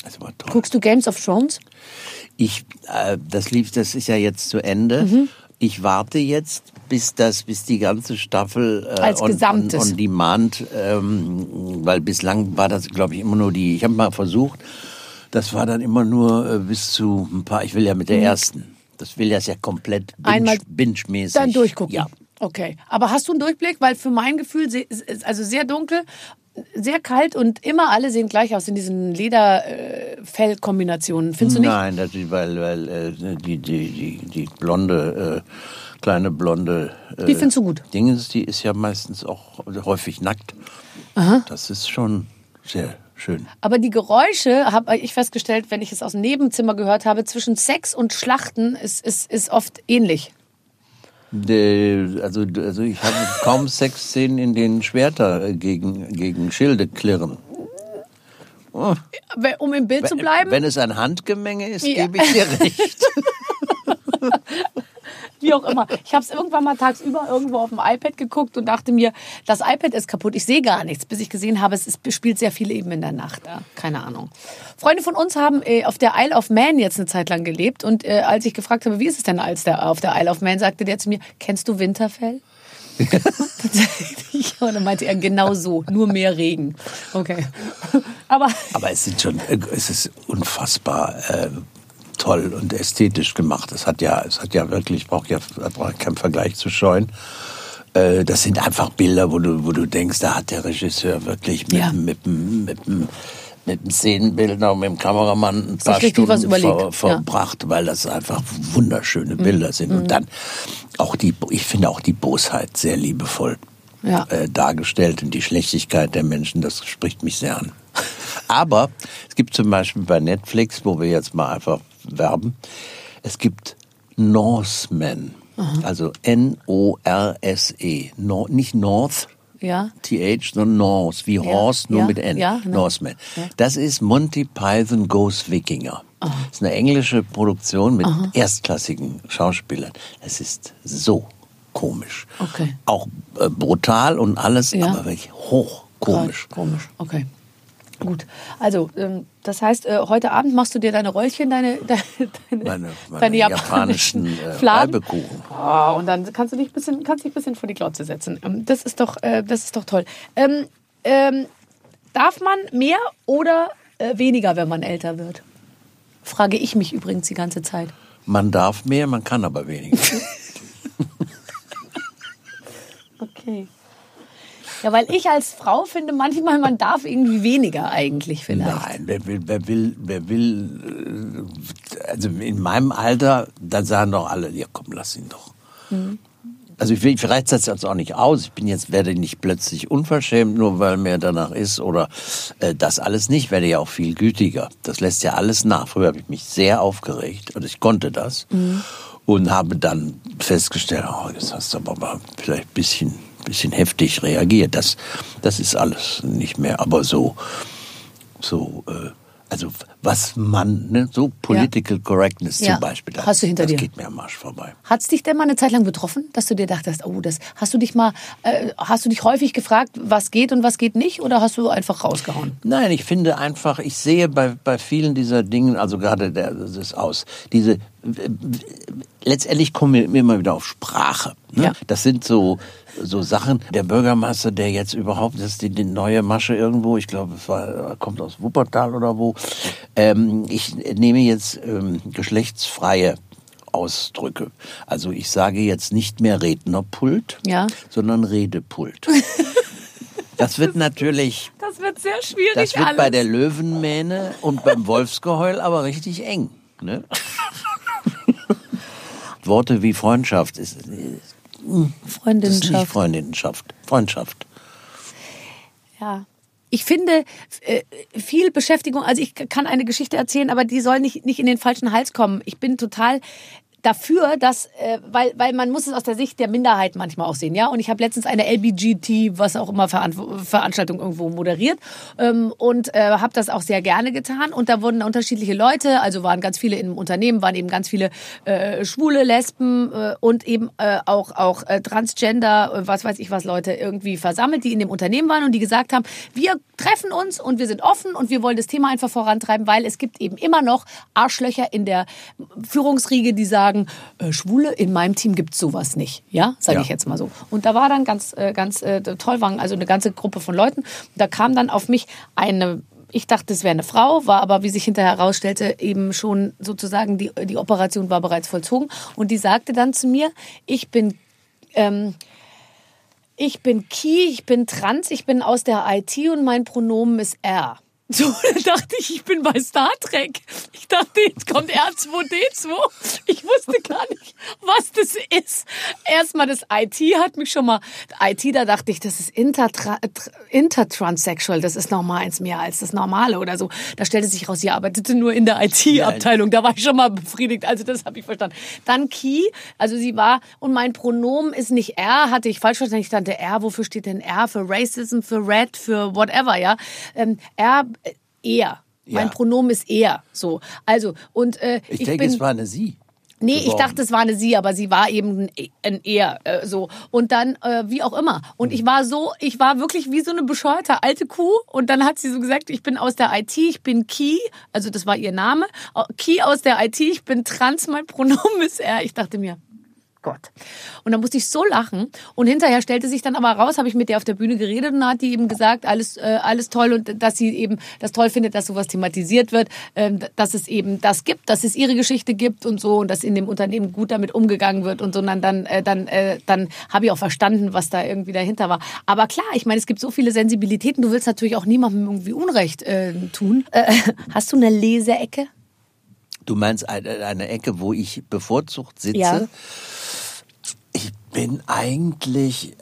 S4: Das war toll.
S2: Guckst du Games of Thrones?
S4: Ich, äh, das lief, das ist ja jetzt zu Ende.
S2: Mhm.
S4: Ich warte jetzt, bis das, bis die ganze Staffel äh,
S2: Als
S4: on,
S2: Gesamtes.
S4: on, on Demand, ähm, weil bislang war das, glaube ich, immer nur die. Ich habe mal versucht, das war dann immer nur äh, bis zu ein paar. Ich will ja mit der ersten. Das will das ja komplett binge,
S2: Mhm. Einmal
S4: binge-mäßig.
S2: Dann durchgucken.
S4: Ja.
S2: Okay. Aber hast du einen Durchblick? Weil für mein Gefühl, ist also sehr dunkel, sehr kalt und immer alle sehen gleich aus in diesen Lederfellkombinationen. Findest du nicht?
S4: Nein, das ist, weil, weil äh, die, die, die, die blonde, äh, kleine blonde. Äh,
S2: Die findest du gut?
S4: Dingens, die ist ja meistens auch häufig nackt. Das ist schon sehr schön.
S2: Aber die Geräusche, habe ich festgestellt, wenn ich es aus dem Nebenzimmer gehört habe, zwischen Sex und Schlachten ist, ist, ist oft ähnlich.
S4: Also, also ich habe kaum Sexszenen, in denen Schwerter äh, gegen, gegen Schilde klirren. Oh,
S2: Um im Bild zu bleiben,
S4: Wenn es ein Handgemenge ist,
S2: Ja.
S4: gebe ich dir recht.
S2: wie auch immer. Ich habe es irgendwann mal tagsüber irgendwo auf dem iPad geguckt und dachte mir, das iPad ist kaputt, ich sehe gar nichts, bis ich gesehen habe, es ist, spielt sehr viel eben in der Nacht. Ja, keine Ahnung. Freunde von uns haben äh, auf der Isle of Man jetzt eine Zeit lang gelebt und äh, als ich gefragt habe, wie ist es denn als der, auf der Isle of Man, sagte der zu mir, kennst du Winterfell? und dann meinte er genau so, nur mehr Regen. Okay. Aber
S4: Aber es sind schon, äh, es ist unfassbar äh, toll und ästhetisch gemacht. Es hat ja, es hat ja wirklich, braucht ja braucht keinen Vergleich zu scheuen. Äh, Das sind einfach Bilder, wo du, wo du denkst, da hat der Regisseur wirklich mit,
S2: Ja.
S4: mit, dem- mit, dem- mit dem Szenenbildner und mit dem Kameramann ein paar Stunden ver,
S2: ja.
S4: verbracht, weil das einfach wunderschöne
S2: Mhm.
S4: Bilder sind. Und dann auch die, ich finde auch die Bosheit sehr liebevoll
S2: Ja.
S4: äh, dargestellt und die Schlechtigkeit der Menschen, das spricht mich sehr an. Aber es gibt zum Beispiel bei Netflix, wo wir jetzt mal einfach werben, es gibt Norsemen, also N-O-R-S-E, no, nicht North,
S2: ja,
S4: TH, sondern Norse, wie Horse, nur
S2: ja,
S4: mit N.
S2: ja, genau.
S4: Norseman. Das ist Monty Python Goes Wikinger. Das ist eine englische Produktion mit erstklassigen Schauspielern. Es ist so komisch.
S2: Okay.
S4: Auch äh, brutal und alles,
S2: Ja.
S4: aber wirklich hochkomisch.
S2: Komisch, okay. Gut. Also, ähm, das heißt, äh, heute Abend machst du dir deine Röllchen, deine, deine,
S4: Meine, meine
S2: deine
S4: japanischen äh,
S2: Fladen. Oh, und dann kannst du dich ein bisschen, kannst dich ein bisschen vor die Glotze setzen. Ähm, das ist doch, äh, das ist doch toll. Ähm, ähm, darf man mehr oder äh, weniger, wenn man älter wird? Frage ich mich übrigens die ganze Zeit.
S4: Man darf mehr, man kann aber weniger.
S2: Okay. Ja, weil ich als Frau finde, manchmal man darf irgendwie weniger eigentlich vielleicht.
S4: Nein, wer will, wer will, wer will, äh, also in meinem Alter, da sagen doch alle, ja komm, lass ihn doch.
S2: Mhm.
S4: Also ich, ich reiz das jetzt auch nicht aus. Ich bin jetzt, werde nicht plötzlich unverschämt, nur weil mir danach ist oder äh, das alles nicht, werde ja auch viel gütiger. Das lässt ja alles nach. Früher habe ich mich sehr aufgeregt und ich konnte das und habe dann festgestellt, oh, jetzt hast du aber mal vielleicht ein bisschen, bisschen heftig reagiert. Das, das ist alles nicht mehr. Aber so, so, äh, also was man, ne, so Political Correctness
S2: Ja.
S4: zum Beispiel, das,
S2: Hast du hinter
S4: das
S2: dir.
S4: geht mir am Arsch vorbei.
S2: Hat es dich denn mal eine Zeit lang betroffen, dass du dir dachtest, oh, das hast du dich mal, äh, hast du dich häufig gefragt, was geht und was geht nicht, oder hast du einfach rausgehauen?
S4: Nein, ich finde einfach, ich sehe bei, bei vielen dieser Dingen, also gerade der, das ist aus, diese, letztendlich kommen wir immer wieder auf Sprache. Ne?
S2: Ja.
S4: Das sind so, so Sachen. Der Bürgermeister, der jetzt überhaupt, das ist die, die neue Masche irgendwo, ich glaube, es war, kommt aus Wuppertal oder wo. Ähm, ich nehme jetzt ähm, geschlechtsfreie Ausdrücke. Also ich sage jetzt nicht mehr Rednerpult,
S2: Ja.
S4: sondern Redepult. Das wird natürlich
S2: Das wird sehr schwierig
S4: das wird bei der Löwenmähne und beim Wolfsgeheul aber richtig eng. Ne? Worte wie Freundschaft ist, das ist nicht
S2: Freundinnenschaft.
S4: Freundinnenschaft. Freundschaft.
S2: Ja. Ich finde äh, viel Beschäftigung, also ich kann eine Geschichte erzählen, aber die soll nicht, nicht in den falschen Hals kommen. Ich bin total dafür, dass, äh, weil, weil man muss es aus der Sicht der Minderheit manchmal auch sehen, ja. Und ich habe letztens eine LBGT, was auch immer Veran Veranstaltung irgendwo moderiert ähm, und äh, habe das auch sehr gerne getan. Und da wurden unterschiedliche Leute, also waren ganz viele im Unternehmen, waren eben ganz viele äh, Schwule, Lesben äh, und eben äh, auch auch äh, Transgender, äh, was weiß ich was Leute irgendwie versammelt, die in dem Unternehmen waren und die gesagt haben, wir treffen uns und wir sind offen und wir wollen das Thema einfach vorantreiben, weil es gibt eben immer noch Arschlöcher in der Führungsriege, die sagen, äh, Schwule in meinem Team gibt's sowas nicht, ja, sage
S4: Ja.
S2: ich jetzt mal so. Und da war dann ganz äh, ganz äh, toll, waren also eine ganze Gruppe von Leuten. Da kam dann auf mich eine ich dachte, es wäre eine Frau, war aber, wie sich hinterher herausstellte, eben schon sozusagen, die, die Operation war bereits vollzogen. Und die sagte dann zu mir, ich bin ähm, ich bin Ki, ich bin trans, ich bin aus der IT und mein Pronomen ist R. So, dann dachte ich, ich bin bei Star Trek. Ich dachte, jetzt kommt R2D2. Ich wusste gar nicht, was das ist. Erstmal das IT hat mich schon mal, IT, da dachte ich, das ist intertra, tr- intertranssexual. Das ist noch mal eins mehr als das Normale oder so. Da stellte sich raus, sie arbeitete nur in der IT-Abteilung. Da war ich schon mal befriedigt. Also das habe ich verstanden. Dann Ki, also sie war, und mein Pronomen ist nicht R, hatte ich falsch verstanden. Ich dachte, R, wofür steht denn R? Für Racism, für Red, für whatever, ja. Ähm, R, äh, er. Mein
S4: Ja.
S2: Pronomen ist er. So. Also, und äh,
S4: Ich,
S2: ich,
S4: denke,
S2: bin.
S4: es war eine Sie.
S2: Nee, ich
S4: geworden.
S2: dachte, es war eine sie, aber sie war eben ein, er äh, so und dann äh, wie auch immer und ich war so, ich war wirklich wie so eine bescheuerte alte Kuh und dann hat sie so gesagt, ich bin aus der IT, ich bin Ki, also das war ihr Name, Au- Ki aus der IT, ich bin trans, mein Pronomen ist er. Ich dachte mir, Gott. Und dann musste ich so lachen. Und hinterher stellte sich dann aber raus, habe ich mit der auf der Bühne geredet und hat die eben gesagt, alles, äh, alles toll und dass sie eben das toll findet, dass sowas thematisiert wird, ähm, dass es eben das gibt, dass es ihre Geschichte gibt und so und dass in dem Unternehmen gut damit umgegangen wird und so. Und dann, dann, äh, dann, äh, dann habe ich auch verstanden, was da irgendwie dahinter war. Aber klar, ich meine, es gibt so viele Sensibilitäten. Du willst natürlich auch niemandem irgendwie Unrecht äh, tun. Äh, hast du eine Leseecke?
S4: Du meinst eine, eine Ecke, wo ich bevorzugt sitze?
S2: Ja.
S4: Ich bin eigentlich,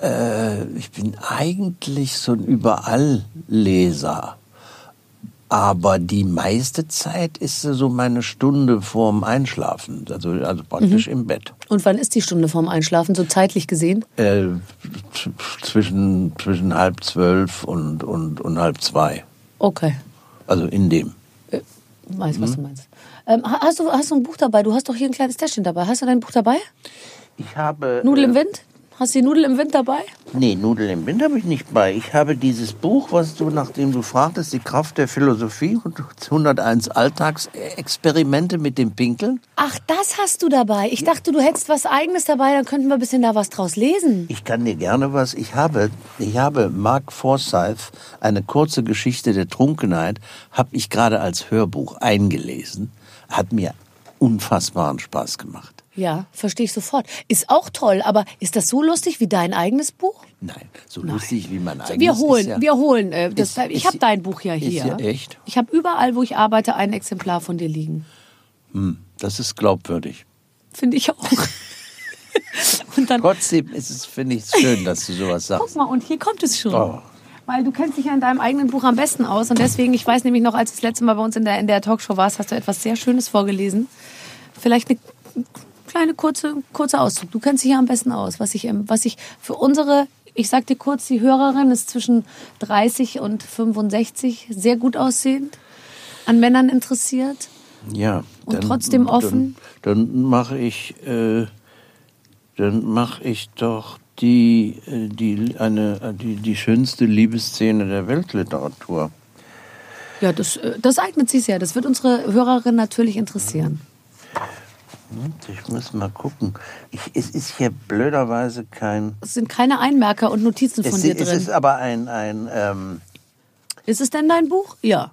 S4: äh, ich bin eigentlich so ein Überallleser. Aber die meiste Zeit ist so meine Stunde vorm Einschlafen, also, also praktisch im Bett.
S2: Und wann ist die Stunde vorm Einschlafen, so zeitlich gesehen?
S4: Äh, zwischen, zwischen halb zwölf und, und, und halb zwei.
S2: Okay.
S4: Also in dem.
S2: Ich weiß, was du meinst. Ähm, ha- hast, du, hast du ein Buch dabei? Du hast doch hier ein kleines Täschchen dabei. Hast du dein Buch dabei?
S4: Ich habe.
S2: Nudel im
S4: äh,
S2: Wind? Hast du die Nudel im Wind dabei?
S4: Nee, Nudel im Wind habe ich nicht bei. Ich habe dieses Buch, was du, nachdem du fragtest, die Kraft der Philosophie und 101 Alltagsexperimente mit dem Pinkeln.
S2: Ach, das hast du dabei. Ich dachte, du hättest was Eigenes dabei, dann könnten wir ein bisschen da was draus lesen.
S4: Ich kann dir gerne was. Ich habe, ich habe Mark Forsyth, eine kurze Geschichte der Trunkenheit, habe ich gerade als Hörbuch eingelesen. Hat mir unfassbaren Spaß gemacht.
S2: Ja, verstehe ich sofort. Ist auch toll, aber ist das so lustig wie dein eigenes Buch?
S4: Nein, so lustig wie mein eigenes.
S2: Wir holen,
S4: ist ja,
S2: wir holen. Äh, das,
S4: ist-
S2: ich
S4: ist-
S2: habe dein Buch ja
S4: ist
S2: hier.
S4: ja echt?
S2: Ich habe überall, wo ich arbeite, ein Exemplar von dir liegen.
S4: Das ist glaubwürdig.
S2: Finde ich auch. und dann,
S4: Trotzdem ist es, finde ich, schön, dass du sowas
S2: guck
S4: sagst.
S2: mal, und hier kommt es schon.
S4: Oh.
S2: Weil du kennst dich ja in deinem eigenen Buch am besten aus. Und deswegen, ich weiß nämlich noch, als du das letzte Mal bei uns in der, in der Talkshow warst, hast du etwas sehr Schönes vorgelesen. Vielleicht eine kleine kurze, kurze Auszug. Du kennst dich ja am besten aus. Was ich, ähm, was ich für unsere, ich sag dir kurz, die Hörerin ist zwischen 30 und 65, sehr gut aussehend, an Männern interessiert.
S4: Ja.
S2: Und trotzdem offen?
S4: Dann, dann mache ich, äh, dann mache ich doch die, äh, die, eine, die, die schönste Liebesszene der Weltliteratur.
S2: Ja, das, äh, das eignet sich sehr. Das wird unsere Hörerin natürlich interessieren.
S4: Ich muss mal gucken. Ich, es ist hier blöderweise kein.
S2: Es sind keine Einmerker und Notizen von
S4: Es,
S2: dir
S4: es
S2: drin.
S4: ist aber ein, ein ähm,
S2: Ist es denn dein Buch? Ja.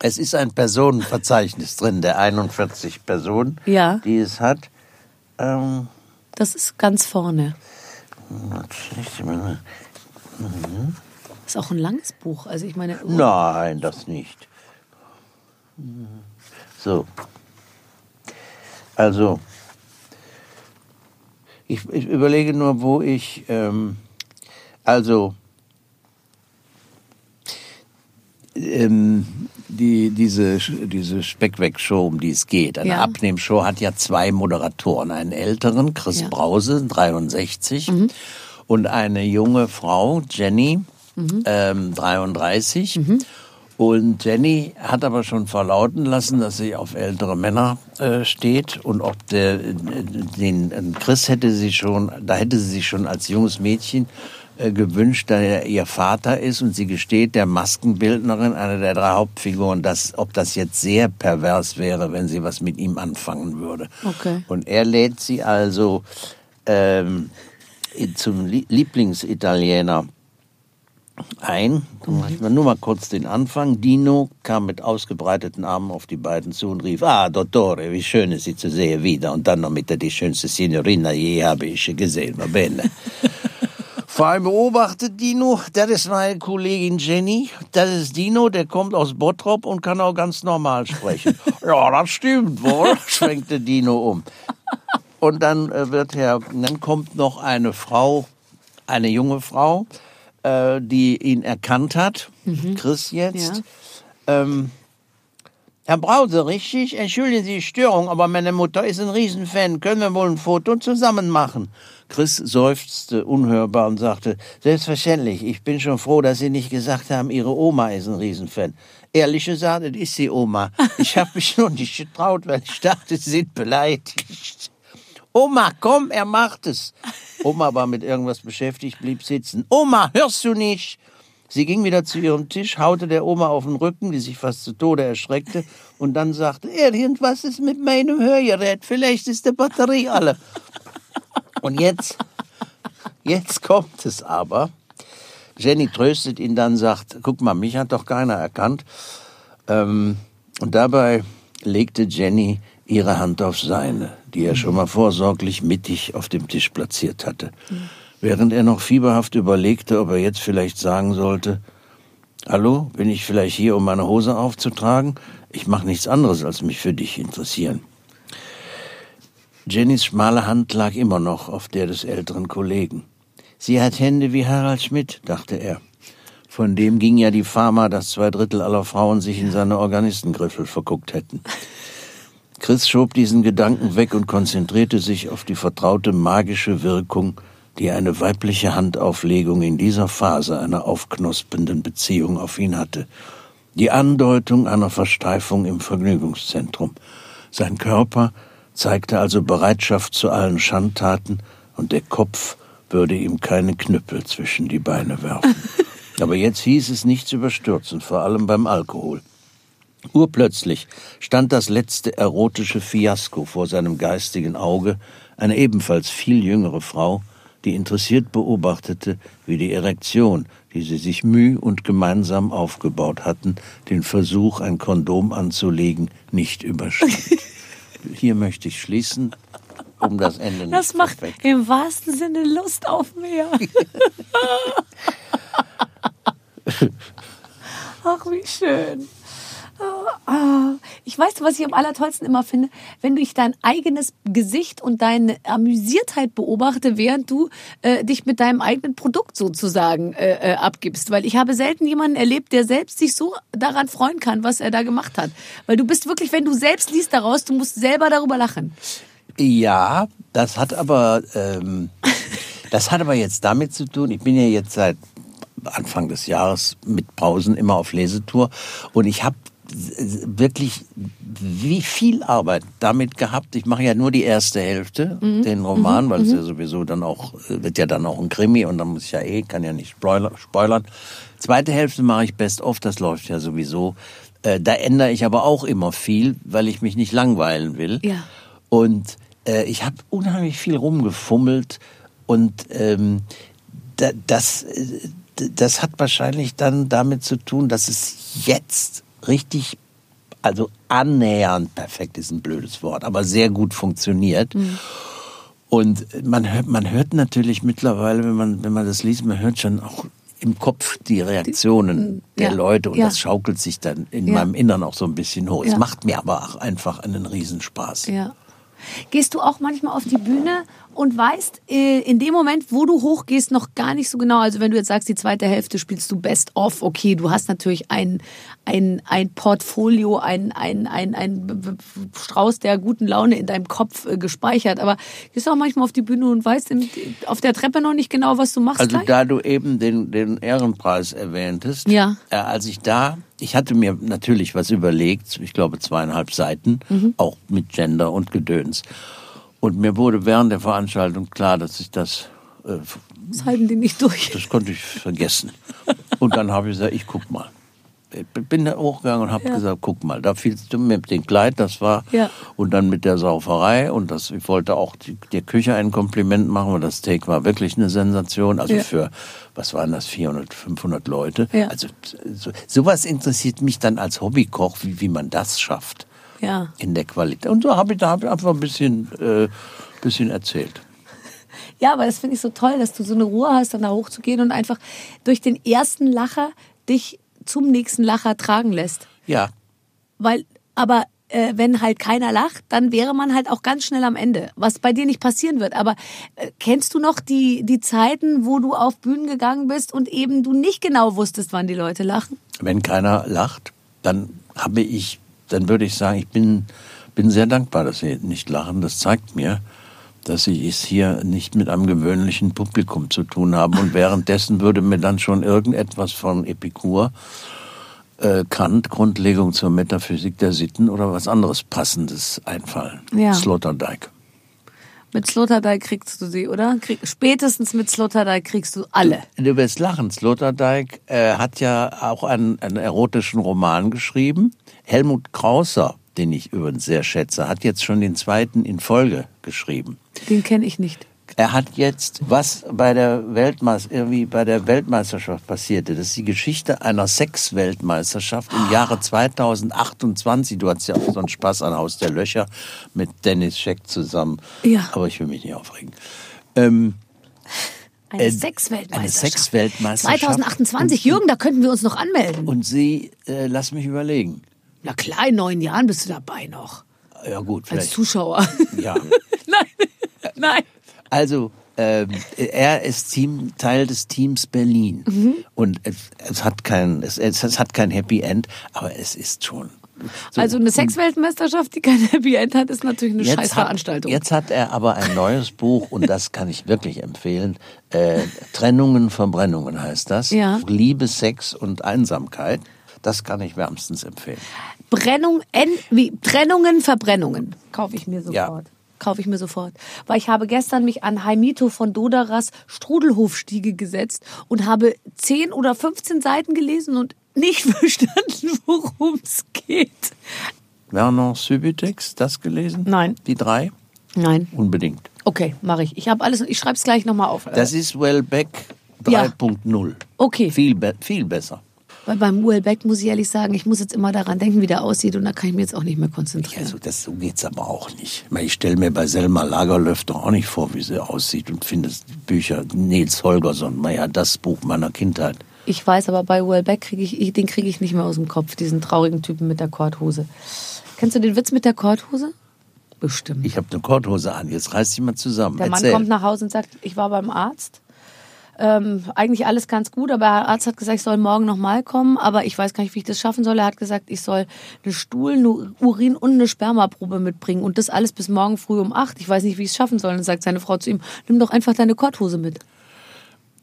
S4: es ist ein Personenverzeichnis drin, der 41 Personen,
S2: Ja.
S4: die es hat. Ähm,
S2: Das ist ganz vorne. Ist auch ein langes Buch. Also ich meine,
S4: Nein, das nicht. So. Also, ich, ich überlege nur, wo ich, ähm, also, ähm, die, diese, diese Speckweg-Show, um die es geht, eine
S2: Ja.
S4: Abnehmshow, hat ja zwei Moderatoren. Einen älteren, Chris
S2: Ja.
S4: Brause, 63, und eine junge Frau, Jenny, ähm, 33. Und Jenny hat aber schon verlauten lassen, dass sie auf ältere Männer äh, steht und ob der den Chris hätte sie schon, da hätte sie sich schon als junges Mädchen äh, gewünscht, da er ihr Vater ist und sie gesteht der Maskenbildnerin, eine der drei Hauptfiguren, dass ob das jetzt sehr pervers wäre, wenn sie was mit ihm anfangen würde.
S2: Okay.
S4: Und er lädt sie also ähm, zum Lie- Lieblingsitaliener ein. Dann nur mal kurz den Anfang. Dino kam mit ausgebreiteten Armen auf die beiden zu und rief, ah, Dottore, wie schön es Sie zu sehen wieder. Und dann noch mit der die schönste Signorina je habe ich gesehen. Va bene. Vor allem beobachtet Dino, das ist meine Kollegin Jenny, das ist Dino, der kommt aus Bottrop und kann auch ganz normal sprechen. ja, das stimmt wohl, schwenkte Dino um. Und dann äh, wird er, dann kommt noch eine Frau, eine junge Frau, äh, die ihn erkannt hat, Chris jetzt. Ähm, Herr Brause, richtig? Entschuldigen Sie die Störung, aber meine Mutter ist ein Riesenfan. Können wir wohl ein Foto zusammen machen? Chris seufzte unhörbar und sagte, selbstverständlich, ich bin schon froh, dass Sie nicht gesagt haben, Ihre Oma ist ein Riesenfan. Ehrlich gesagt, das ist die Oma. Ich habe mich nur nicht getraut, weil ich dachte, Sie sind beleidigt. Oma, komm, er macht es. Oma war mit irgendwas beschäftigt, blieb sitzen. Oma, hörst du nicht? Sie ging wieder zu ihrem Tisch, haute der Oma auf den Rücken, die sich fast zu Tode erschreckte, und dann sagte, irgendwas ist mit meinem Hörgerät, vielleicht ist die Batterie alle. Und jetzt, jetzt kommt es aber. Jenny tröstet ihn dann, sagt, guck mal, mich hat doch keiner erkannt. Ähm, und dabei legte Jenny ihre Hand auf seine, die er schon mal vorsorglich mittig auf dem Tisch platziert hatte. Während er noch fieberhaft überlegte, ob er jetzt vielleicht sagen sollte, Hallo, bin ich vielleicht hier, um meine Hose aufzutragen? Ich mache nichts anderes, als mich für dich interessieren. Jennys schmale Hand lag immer noch auf der des älteren Kollegen. Sie hat Hände wie Harald Schmidt, dachte er. Von dem ging ja die Pharma, dass zwei Drittel aller Frauen sich in seine Organistengriffel verguckt hätten. Chris schob diesen Gedanken weg und konzentrierte sich auf die vertraute magische Wirkung, die eine weibliche Handauflegung in dieser Phase einer aufknospenden Beziehung auf ihn hatte. Die Andeutung einer Versteifung im Vergnügungszentrum. Sein Körper zeigte also Bereitschaft zu allen Schandtaten und der Kopf würde ihm keine Knüppel zwischen die Beine werfen. Aber jetzt hieß es nichts überstürzen, vor allem beim Alkohol. Urplötzlich stand das letzte erotische Fiasko vor seinem geistigen Auge, eine ebenfalls viel jüngere Frau, die interessiert beobachtete, wie die Erektion, die sie sich müh und gemeinsam aufgebaut hatten, den Versuch, ein Kondom anzulegen, nicht überstand. Hier möchte ich schließen, um das Ende nicht
S2: Das macht im wahrsten Sinne Lust auf mehr. Ach, wie schön. Ah, Ich weiß, was ich am allertollsten immer finde, wenn ich dein eigenes Gesicht und deine Amüsiertheit beobachte, während du äh, dich mit deinem eigenen Produkt sozusagen äh, äh, abgibst. Weil ich habe selten jemanden erlebt, der selbst sich so daran freuen kann, was er da gemacht hat. Weil du bist wirklich, wenn du selbst liest daraus, du musst selber darüber lachen.
S4: Ja, das hat aber ähm, das hat aber jetzt damit zu tun. Ich bin ja jetzt seit Anfang des Jahres mit Pausen immer auf Lesetour und ich habe wirklich wie viel Arbeit damit gehabt. Ich mache ja nur die erste Hälfte, den Roman, weil es ja sowieso dann auch wird ja dann auch ein Krimi und dann muss ich ja eh kann ja nicht spoiler- spoilern. Zweite Hälfte mache ich best of, das läuft ja sowieso. Äh, da ändere ich aber auch immer viel, weil ich mich nicht langweilen will.
S2: Ja.
S4: Und äh, ich habe unheimlich viel rumgefummelt und ähm, da, das, äh, das hat wahrscheinlich dann damit zu tun, dass es jetzt richtig, also annähernd perfekt ist ein blödes Wort, aber sehr gut funktioniert. Und man hört, man hört natürlich mittlerweile, wenn man, wenn man das liest, man hört schon auch im Kopf die Reaktionen der
S2: ja,
S4: Leute und
S2: ja.
S4: das schaukelt sich dann in
S2: Ja.
S4: meinem Innern auch so ein bisschen hoch. Es macht mir aber auch einfach einen Riesenspaß.
S2: Gehst du auch manchmal auf die Bühne und weißt äh, in dem Moment, wo du hochgehst, noch gar nicht so genau. Also wenn du jetzt sagst, die zweite Hälfte spielst du best of, okay, du hast natürlich ein, ein, ein Portfolio, ein, ein, ein, ein Strauß der guten Laune in deinem Kopf äh, gespeichert. Aber gehst auch manchmal auf die Bühne und weißt auf der Treppe noch nicht genau, was du machst
S4: Also
S2: gleich?
S4: da du eben den, den Ehrenpreis erwähntest,
S2: Ja.
S4: äh, als ich da, ich hatte mir natürlich was überlegt, ich glaube zweieinhalb Seiten,
S2: Mhm.
S4: auch mit Gender und Gedöns. Und mir wurde während der Veranstaltung klar, dass ich das, äh,
S2: Das halten die nicht durch.
S4: das konnte ich vergessen. Und dann habe ich gesagt, ich guck mal. Ich bin da hochgegangen und habe
S2: Ja.
S4: gesagt, guck mal, da fielst du mit dem Kleid, das war,
S2: Ja.
S4: und dann mit der Sauferei und das, ich wollte auch die, der Küche ein Kompliment machen, weil das Steak war wirklich eine Sensation, also
S2: Ja.
S4: für, was waren das, 400, 500 Leute.
S2: Ja.
S4: Also so, sowas interessiert mich dann als Hobbykoch, wie, wie man das schafft
S2: Ja.
S4: in der Qualität. Und so habe ich da hab ich einfach ein bisschen, äh, bisschen erzählt.
S2: Ja, aber das finde ich so toll, dass du so eine Ruhe hast, dann da hochzugehen und einfach durch den ersten Lacher dich zum nächsten Lacher tragen lässt.
S4: Ja,
S2: Weil, aber äh, wenn halt keiner lacht, dann wäre man halt auch ganz schnell am Ende, was bei dir nicht passieren wird. Aber äh, kennst du noch die, die Zeiten, wo du auf Bühnen gegangen bist und eben du nicht genau wusstest, wann die Leute lachen?
S4: wenn keiner lacht, dann habe ich, dann würde ich sagen, ich bin, bin sehr dankbar, dass Sie nicht lachen. Das zeigt mir, dass Sie es hier nicht mit einem gewöhnlichen Publikum zu tun haben. Und währenddessen würde mir dann schon irgendetwas von Epikur, äh, Kant, Grundlegung zur Metaphysik der Sitten oder was anderes Passendes einfallen.
S2: Ja.
S4: Sloterdijk.
S2: Mit Sloterdijk kriegst du sie, oder? Krieg, spätestens mit Sloterdijk kriegst du alle.
S4: Du wirst lachen. Sloterdijk äh, hat ja auch einen, einen erotischen Roman geschrieben. Helmut Krauser, den ich übrigens sehr schätze, hat jetzt schon den zweiten in Folge geschrieben.
S2: Den kenne ich nicht.
S4: Er hat jetzt, was bei der Weltmeister, irgendwie bei der Weltmeisterschaft passierte, das ist die Geschichte einer Sex-Weltmeisterschaft im Jahre 2028. Du hattest ja auch so einen Spaß an Haus der Löcher mit Dennis Scheck zusammen.
S2: Ja.
S4: Aber ich will mich nicht aufregen. Ähm,
S2: Eine
S4: Äh,
S2: Sexweltmeisterschaft.
S4: eine Sexweltmeisterschaft.
S2: 2028, Jürgen, da könnten wir uns noch anmelden.
S4: und sie, äh, lass mich überlegen.
S2: Na klar, in neun Jahren bist du dabei noch.
S4: Ja gut,
S2: Als
S4: vielleicht.
S2: Zuschauer.
S4: Ja.
S2: Nein. Nein.
S4: Also, ähm, er ist Team, Teil des Teams Berlin.
S2: Mhm.
S4: Und es, es, hat kein, es, es, hat kein Happy End, aber es ist schon. so.
S2: Also eine Sexweltmeisterschaft, die kein Happy End hat, ist natürlich eine scheiß
S4: hat,
S2: Veranstaltung.
S4: jetzt hat er aber ein neues Buch und das kann ich wirklich empfehlen. Äh, Trennungen, Verbrennungen heißt das.
S2: Ja.
S4: Liebe, Sex und Einsamkeit. Das kann ich wärmstens empfehlen.
S2: Brennung, en, wie, Trennungen, Verbrennungen. Kaufe ich mir
S4: Ja,
S2: sofort. Kaufe ich mir sofort. Weil ich habe gestern mich an Heimito von Doderas Strudelhofstiege gesetzt und habe 10 oder 15 Seiten gelesen und nicht verstanden, worum es geht.
S4: Vernon Subutex, das gelesen?
S2: Nein.
S4: Die drei?
S2: Nein.
S4: Unbedingt.
S2: Okay, mache ich. Ich habe alles, ich schreibe es gleich nochmal auf.
S4: Das ist Wellbeck
S2: Ja.
S4: 3.0.
S2: Okay.
S4: Viel, be viel besser.
S2: Weil beim Uelbeck muss ich ehrlich sagen, ich muss jetzt immer daran denken, wie der aussieht und da kann ich mich jetzt auch nicht mehr konzentrieren.
S4: Also das, so geht's aber auch nicht. Ich, stelle mir bei Selma Lagerlöf doch auch nicht vor, wie sie aussieht und finde die Bücher Nils Holgersson, naja, das Buch meiner Kindheit.
S2: Ich weiß, aber bei Uelbeck kriege ich, den kriege ich nicht mehr aus dem Kopf, diesen traurigen Typen mit der Korthose. Kennst du den Witz mit der Korthose? Bestimmt.
S4: Ich habe eine Korthose an, jetzt reiß dich mal zusammen.
S2: Der Mann
S4: Erzähl.
S2: kommt nach Hause und sagt, ich war beim Arzt. Ähm, eigentlich alles ganz gut, aber der Arzt hat gesagt, ich soll morgen nochmal kommen, aber ich weiß gar nicht, wie ich das schaffen soll. Er hat gesagt, ich soll eine Stuhl-, eine Urin- und eine Spermaprobe mitbringen und das alles bis morgen früh um acht. Ich weiß nicht, wie ich es schaffen soll. Und dann sagt seine Frau zu ihm, nimm doch einfach deine Korthose mit.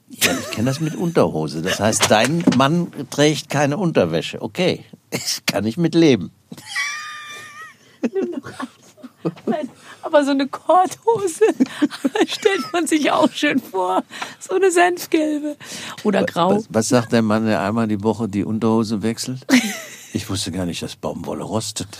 S4: Ja, ich kenne das mit Unterhose. Das heißt, dein Mann trägt keine Unterwäsche. Okay, ich kann ich mit leben.
S2: Nein, aber so eine Korthose stellt man sich auch schön vor. So eine Senfgelbe. Oder grau.
S4: Was, was sagt der Mann, der einmal die Woche die Unterhose wechselt? Ich wusste gar nicht, dass Baumwolle rostet.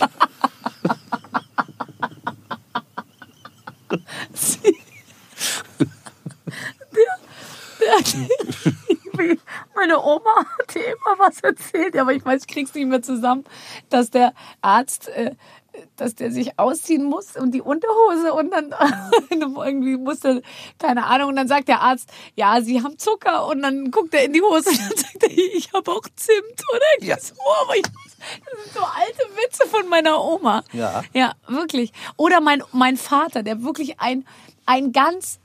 S2: Meine Oma hat dir immer was erzählt, aber ich weiß, ich krieg's nicht mehr zusammen, dass der Arzt, äh, dass der sich ausziehen muss und die Unterhose und dann irgendwie musste, keine Ahnung, und dann sagt der Arzt, ja, Sie haben Zucker und dann guckt er in die Hose und dann sagt er, ich habe auch Zimt oder
S4: Ja.
S2: so, aber ich, das sind so alte Witze von meiner Oma.
S4: Ja.
S2: Ja, wirklich. Oder mein, mein Vater, der wirklich ein, ein ganz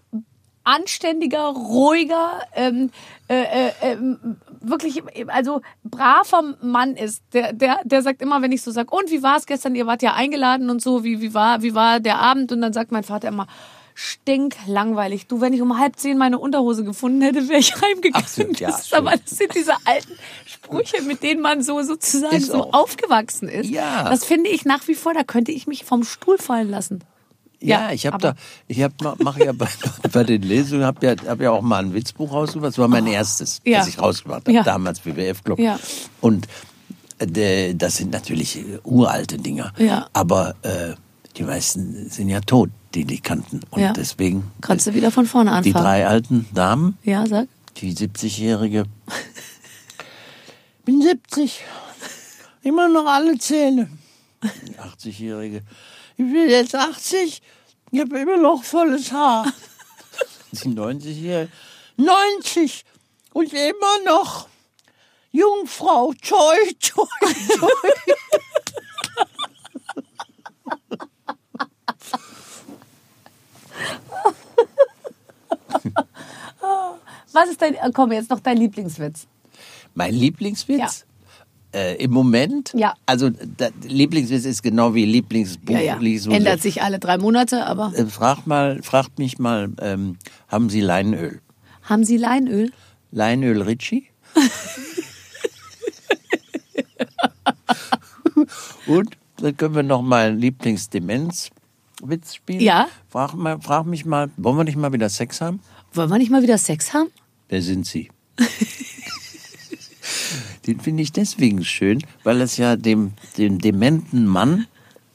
S2: anständiger, ruhiger, ähm, äh, äh, ähm, wirklich, also braver Mann ist. Der, der, der sagt immer, wenn ich so sage, und wie war es gestern? Ihr wart ja eingeladen und so, wie, wie, war, wie war der Abend? Und dann sagt mein Vater immer, stinklangweilig. Du, wenn ich um halb zehn meine Unterhose gefunden hätte, wäre ich heimgegangen.
S4: So, ja,
S2: das, aber, das sind diese alten Sprüche, mit denen man so sozusagen
S4: Ist
S2: so
S4: auch.
S2: aufgewachsen ist.
S4: Ja.
S2: Das finde ich nach wie vor, da könnte ich mich vom Stuhl fallen lassen.
S4: Ja, ich habe da, ich habe mache ja bei, bei den Lesungen, habe ja, hab ja auch mal ein Witzbuch rausgebracht. Das war mein erstes,
S2: Ja.
S4: das ich rausgebracht habe,
S2: Ja.
S4: damals WWF Club.
S2: Ja.
S4: Und äh, das sind natürlich äh, uralte Dinger.
S2: Ja.
S4: Aber äh, die meisten sind ja tot, die die kannten. Und
S2: Ja.
S4: deswegen
S2: Kannst du wieder von vorne
S4: die
S2: anfangen?
S4: drei alten Damen,
S2: Ja, sag.
S4: die 70-jährige. Bin 70. Immer noch alle Zähne. Die 80-jährige. Ich bin jetzt 80. Ich habe immer noch volles Haar. Die 90-jährige. 90. Und immer noch Jungfrau. Toi, toi, toi.
S2: Was ist dein, äh, komm, jetzt noch dein Lieblingswitz?
S4: Mein Lieblingswitz? Äh, Im Moment?
S2: Ja.
S4: Also, Lieblingswitz ist genau wie Lieblingsbuch.
S2: Ja, ja.
S4: Lieblingsmusik.
S2: Ändert sich alle drei Monate, aber
S4: Äh, frag mal, fragt mich mal, ähm, haben Sie Leinöl?
S2: haben Sie Leinöl?
S4: Leinöl Ritchie? Und dann können wir noch mal Lieblingsdemenzwitz spielen.
S2: Ja.
S4: Frag, mal, frag mich mal, wollen wir nicht mal wieder Sex haben?
S2: Wollen wir nicht mal wieder Sex haben?
S4: Wer sind Sie? Den finde ich deswegen schön, weil es ja dem, dem dementen Mann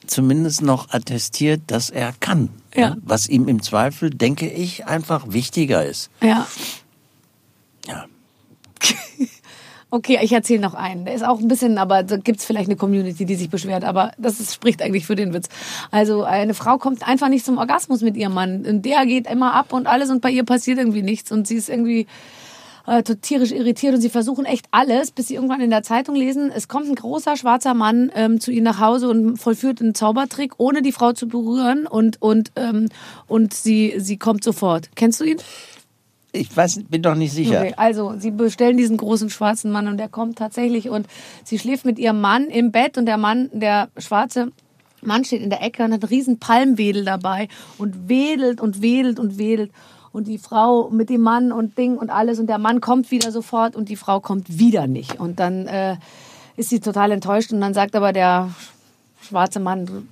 S4: zumindest noch attestiert, dass er kann.
S2: Ja.
S4: Was ihm im Zweifel, denke ich, einfach wichtiger ist.
S2: Ja.
S4: Ja.
S2: Okay, ich erzähle noch einen. Der ist auch ein bisschen, aber da gibt's vielleicht eine Community, die sich beschwert, aber das ist, spricht eigentlich für den Witz. Also eine Frau kommt einfach nicht zum Orgasmus mit ihrem Mann. Und der geht immer ab und alles und bei ihr passiert irgendwie nichts. Und sie ist irgendwie äh, tierisch irritiert und sie versuchen echt alles, bis sie irgendwann in der Zeitung lesen, es kommt ein großer schwarzer Mann ähm, zu ihnen nach Hause und vollführt einen Zaubertrick, ohne die Frau zu berühren und, und, ähm, und sie, sie kommt sofort. Kennst du ihn?
S4: Ich weiß, bin doch nicht sicher.
S2: Okay, also sie bestellen diesen großen schwarzen Mann und der kommt tatsächlich und sie schläft mit ihrem Mann im Bett und der Mann, der schwarze Mann steht in der Ecke und hat einen riesen Palmwedel dabei und wedelt und wedelt und wedelt und die Frau mit dem Mann und Ding und alles und der Mann kommt wieder sofort und die Frau kommt wieder nicht. Und dann äh, ist sie total enttäuscht und dann sagt aber der schwarze Mann,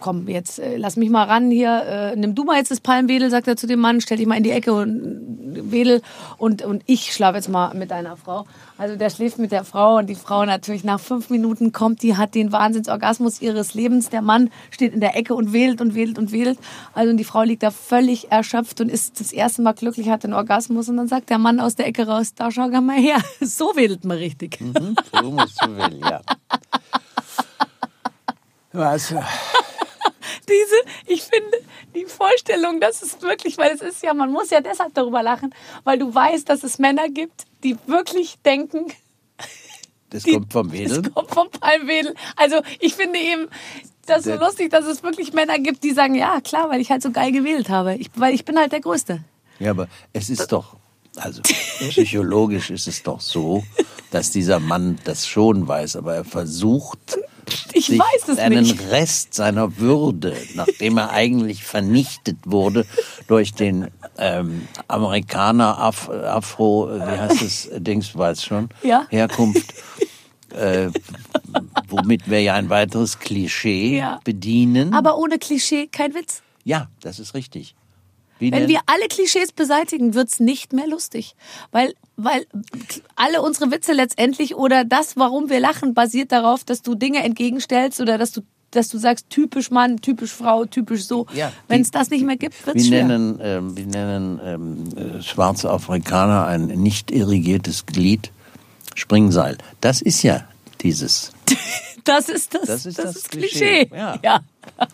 S2: komm, jetzt äh, lass mich mal ran hier, äh, nimm du mal jetzt das Palmwedel, sagt er zu dem Mann, stell dich mal in die Ecke und äh, wedel und, und ich schlafe jetzt mal mit deiner Frau. Also der schläft mit der Frau und die Frau natürlich nach fünf Minuten kommt, die hat den Wahnsinnsorgasmus ihres Lebens. Der Mann steht in der Ecke und wedelt und wedelt und wedelt. Also und die Frau liegt da völlig erschöpft und ist das erste Mal glücklich, hat den Orgasmus und dann sagt der Mann aus der Ecke raus, da schau mal her, so wedelt man richtig.
S4: Mhm, so musst du will, ja. Was?
S2: Diese, ich finde, die Vorstellung, dass es wirklich, weil es ist ja, man muss ja deshalb darüber lachen, weil du weißt, dass es Männer gibt, die wirklich denken,
S4: Das
S2: die,
S4: kommt vom Wedel.
S2: Das kommt vom Palmwedel. Also ich finde eben das so
S4: Der-
S2: lustig, dass es wirklich Männer gibt, die sagen, ja klar, weil ich halt so geil gewählt habe. Ich, weil ich bin halt der Größte.
S4: Ja, aber es ist doch, also psychologisch ist es doch so, dass dieser Mann das schon weiß, aber er versucht,
S2: Ich
S4: sich
S2: weiß es
S4: einen
S2: nicht.
S4: Rest seiner Würde, nachdem er eigentlich vernichtet wurde durch den ähm, Amerikaner Af Afro, wie heißt es, Dings, du weißt schon,
S2: Ja.
S4: Herkunft, äh, womit wir ja ein weiteres Klischee
S2: Ja.
S4: bedienen.
S2: Aber ohne Klischee kein Witz.
S4: ja, das ist richtig. Wie
S2: Wenn
S4: denn?
S2: wir alle Klischees beseitigen, wird's nicht mehr lustig. Weil, weil alle unsere Witze letztendlich oder das, warum wir lachen, basiert darauf, dass du Dinge entgegenstellst oder dass du, dass du sagst, typisch Mann, typisch Frau, typisch so.
S4: Ja,
S2: Wenn es das nicht mehr gibt, wird's
S4: Wir
S2: schwer.
S4: nennen, ähm, wir nennen ähm, äh, schwarze Afrikaner ein nicht irrigiertes Glied Springseil. Das ist ja dieses.
S2: Das ist das,
S4: Das ist das
S2: Klischee.
S4: Klischee, ja.
S2: ja.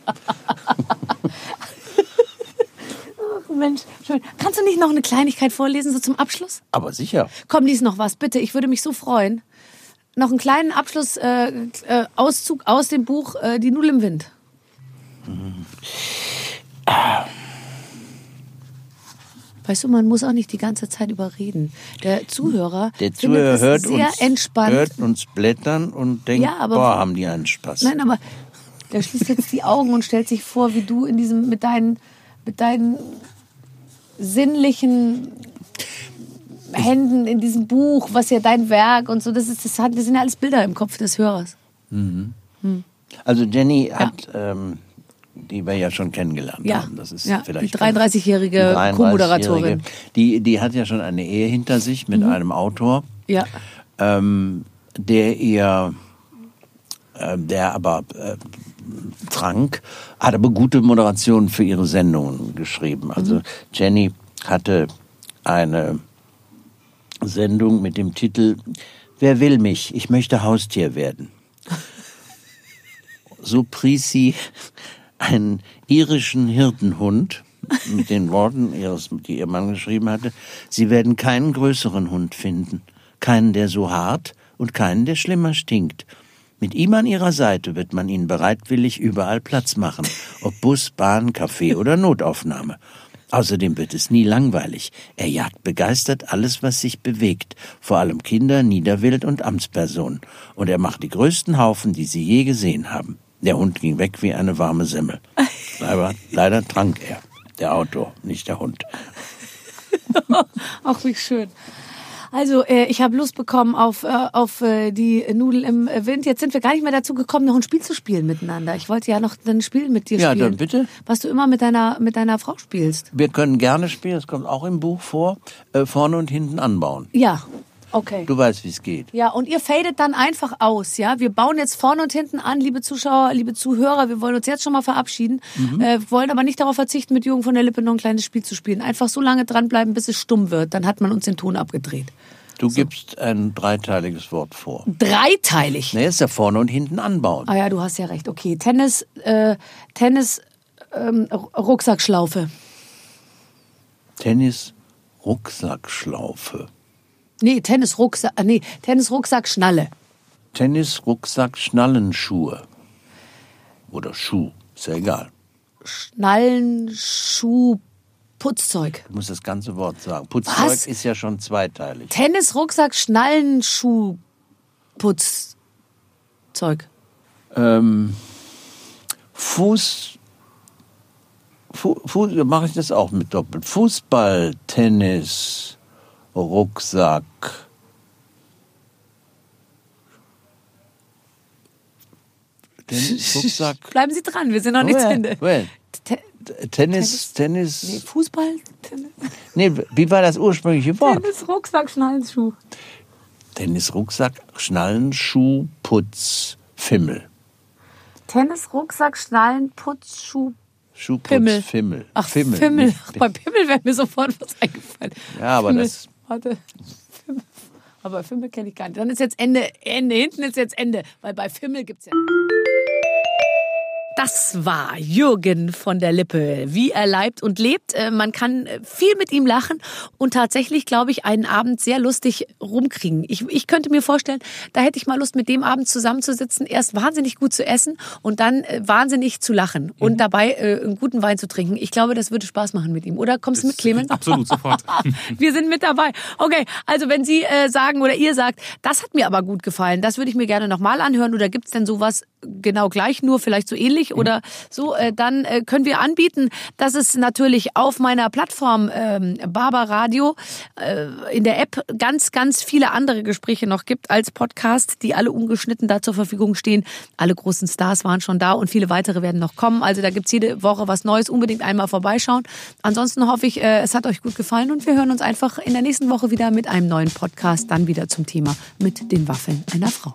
S2: Mensch, schön. Kannst du nicht noch eine Kleinigkeit vorlesen, so zum Abschluss?
S4: Aber sicher.
S2: Komm, lies noch was, bitte. Ich würde mich so freuen. Noch einen kleinen Abschluss, äh, äh, aus dem Buch äh, Die Nudel im Wind. Weißt du, man muss auch nicht die ganze Zeit überreden. Der Zuhörer,
S4: Der Zuhörer hört
S2: sehr
S4: uns,
S2: entspannt.
S4: hört uns blättern und denkt,
S2: Ja, aber-
S4: boah, haben die einen Spaß.
S2: Nein, aber der schließt jetzt die Augen und stellt sich vor, wie du in diesem mit deinen mit deinen sinnlichen Händen in diesem Buch, was ja dein Werk und so, das ist das, hat, das sind ja alles Bilder im Kopf des Hörers.
S4: Also Jenny hat, ähm, die wir ja schon kennengelernt
S2: Ja.
S4: haben. Das ist
S2: Ja,
S4: vielleicht
S2: die 33-jährige
S4: die 33-jährige,
S2: Co-Moderatorin.
S4: Die, die hat ja schon eine Ehe hinter sich mit einem Autor.
S2: Ja.
S4: ähm, der ihr, äh, der aber äh, trank, hat aber gute Moderationen für ihre Sendungen geschrieben. Also Jenny hatte eine Sendung mit dem Titel Wer will mich? Ich möchte Haustier werden. So pries sie einen irischen Hirtenhund mit den Worten die ihr Mann geschrieben hatte. Sie werden keinen größeren Hund finden. Keinen, der so hart und keinen, der schlimmer stinkt. Mit ihm an ihrer Seite wird man ihnen bereitwillig überall Platz machen. Ob Bus, Bahn, Café oder Notaufnahme. Außerdem wird es nie langweilig. Er jagt begeistert alles, was sich bewegt, vor allem Kinder, Niederwild und Amtspersonen. Und er macht die größten Haufen, die sie je gesehen haben. Der Hund ging weg wie eine warme Semmel. Aber leider trank er. Der Autor, nicht der Hund.
S2: Ach, wie schön. Also, äh, ich habe Lust bekommen auf, äh, auf äh, die Nudel im äh, Wind. Jetzt sind wir gar nicht mehr dazu gekommen, noch ein Spiel zu spielen miteinander. Ich wollte ja noch ein Spiel mit dir
S4: Ja,
S2: spielen.
S4: dann bitte.
S2: Was du immer mit deiner, mit deiner Frau spielst.
S4: Wir können gerne spielen, das kommt auch im Buch vor, äh, vorne und hinten anbauen.
S2: Ja, okay.
S4: Du weißt, wie es geht.
S2: Ja, und ihr fadet dann einfach aus, ja? Wir bauen jetzt vorne und hinten an, liebe Zuschauer, liebe Zuhörer. Wir wollen uns jetzt schon mal verabschieden, äh, wollen aber nicht darauf verzichten, mit Jürgen von der Lippe noch ein kleines Spiel zu spielen. Einfach so lange dranbleiben, bis es stumm wird. Dann hat man uns den Ton abgedreht.
S4: Du gibst ein dreiteiliges Wort vor.
S2: Dreiteilig.
S4: Ne, ist ja vorne und hinten anbauen.
S2: Ah ja, du hast ja recht. Okay, Tennis, äh, Tennis, ähm, Rucksackschlaufe.
S4: Tennis, Rucksackschlaufe.
S2: Nee, Tennis, Rucksack, äh, nee, Tennis, Rucksack, Schnalle.
S4: Tennis, Rucksack, Schnallenschuhe. Oder Schuh, ist ja egal.
S2: Schnallen, Schuh, Putzzeug.
S4: Du musst das ganze Wort sagen. Putzzeug
S2: Was?
S4: ist ja schon zweiteilig.
S2: Tennis, Rucksack, Schnallen, Schuh, Putzzeug.
S4: Ähm, Fuß, Fu, Fuß, mache ich das auch mit doppelt. Fußball, Tennis, Rucksack. Tennis, Rucksack.
S2: Bleiben Sie dran, wir sind noch nicht zu Ende.
S4: Tennis, Tennis.
S2: nee, Fußball, Tennis,
S4: Nee, wie war das ursprüngliche Wort?
S2: Tennis, Rucksack, Schnallenschuh.
S4: Tennis, Rucksack, Schnallen, Schuh, Putz, Fimmel.
S2: Tennis, Rucksack, Schnallen, Putz, Schuh,
S4: Schuhputz,
S2: Pimmel.
S4: Fimmel.
S2: Ach,
S4: Fimmel.
S2: Fimmel. Ach, bei Pimmel wäre mir sofort was eingefallen.
S4: Ja, aber
S2: Fimmel.
S4: das-
S2: Warte. Aber Fimmel kenne ich gar nicht. Dann ist jetzt Ende, Ende. Hinten ist jetzt Ende. Weil bei Fimmel gibt es ja. Das war Jürgen von der Lippe, wie er leibt und lebt. Äh, Man kann äh, viel mit ihm lachen und tatsächlich, glaube ich, einen Abend sehr lustig rumkriegen. Ich, ich könnte mir vorstellen, da hätte ich mal Lust, mit dem Abend zusammenzusitzen, erst wahnsinnig gut zu essen und dann äh, wahnsinnig zu lachen und dabei äh, einen guten Wein zu trinken. Ich glaube, das würde Spaß machen mit ihm. Oder kommst du mit, Clemens?
S3: Absolut, sofort.
S2: Wir sind mit dabei. Okay, also wenn Sie äh, sagen oder ihr sagt, das hat mir aber gut gefallen, das würde ich mir gerne nochmal anhören oder gibt's denn sowas genau gleich, nur vielleicht so ähnlich oder so, äh, dann äh, können wir anbieten, dass es natürlich auf meiner Plattform ähm, Barber Radio äh, in der App ganz, ganz viele andere Gespräche noch gibt als Podcast, die alle ungeschnitten da zur Verfügung stehen. Alle großen Stars waren schon da und viele weitere werden noch kommen. Also da gibt's jede Woche was Neues. Unbedingt einmal vorbeischauen. Ansonsten hoffe ich, äh, es hat euch gut gefallen und wir hören uns einfach in der nächsten Woche wieder mit einem neuen Podcast, dann wieder zum Thema mit den Waffeln einer Frau.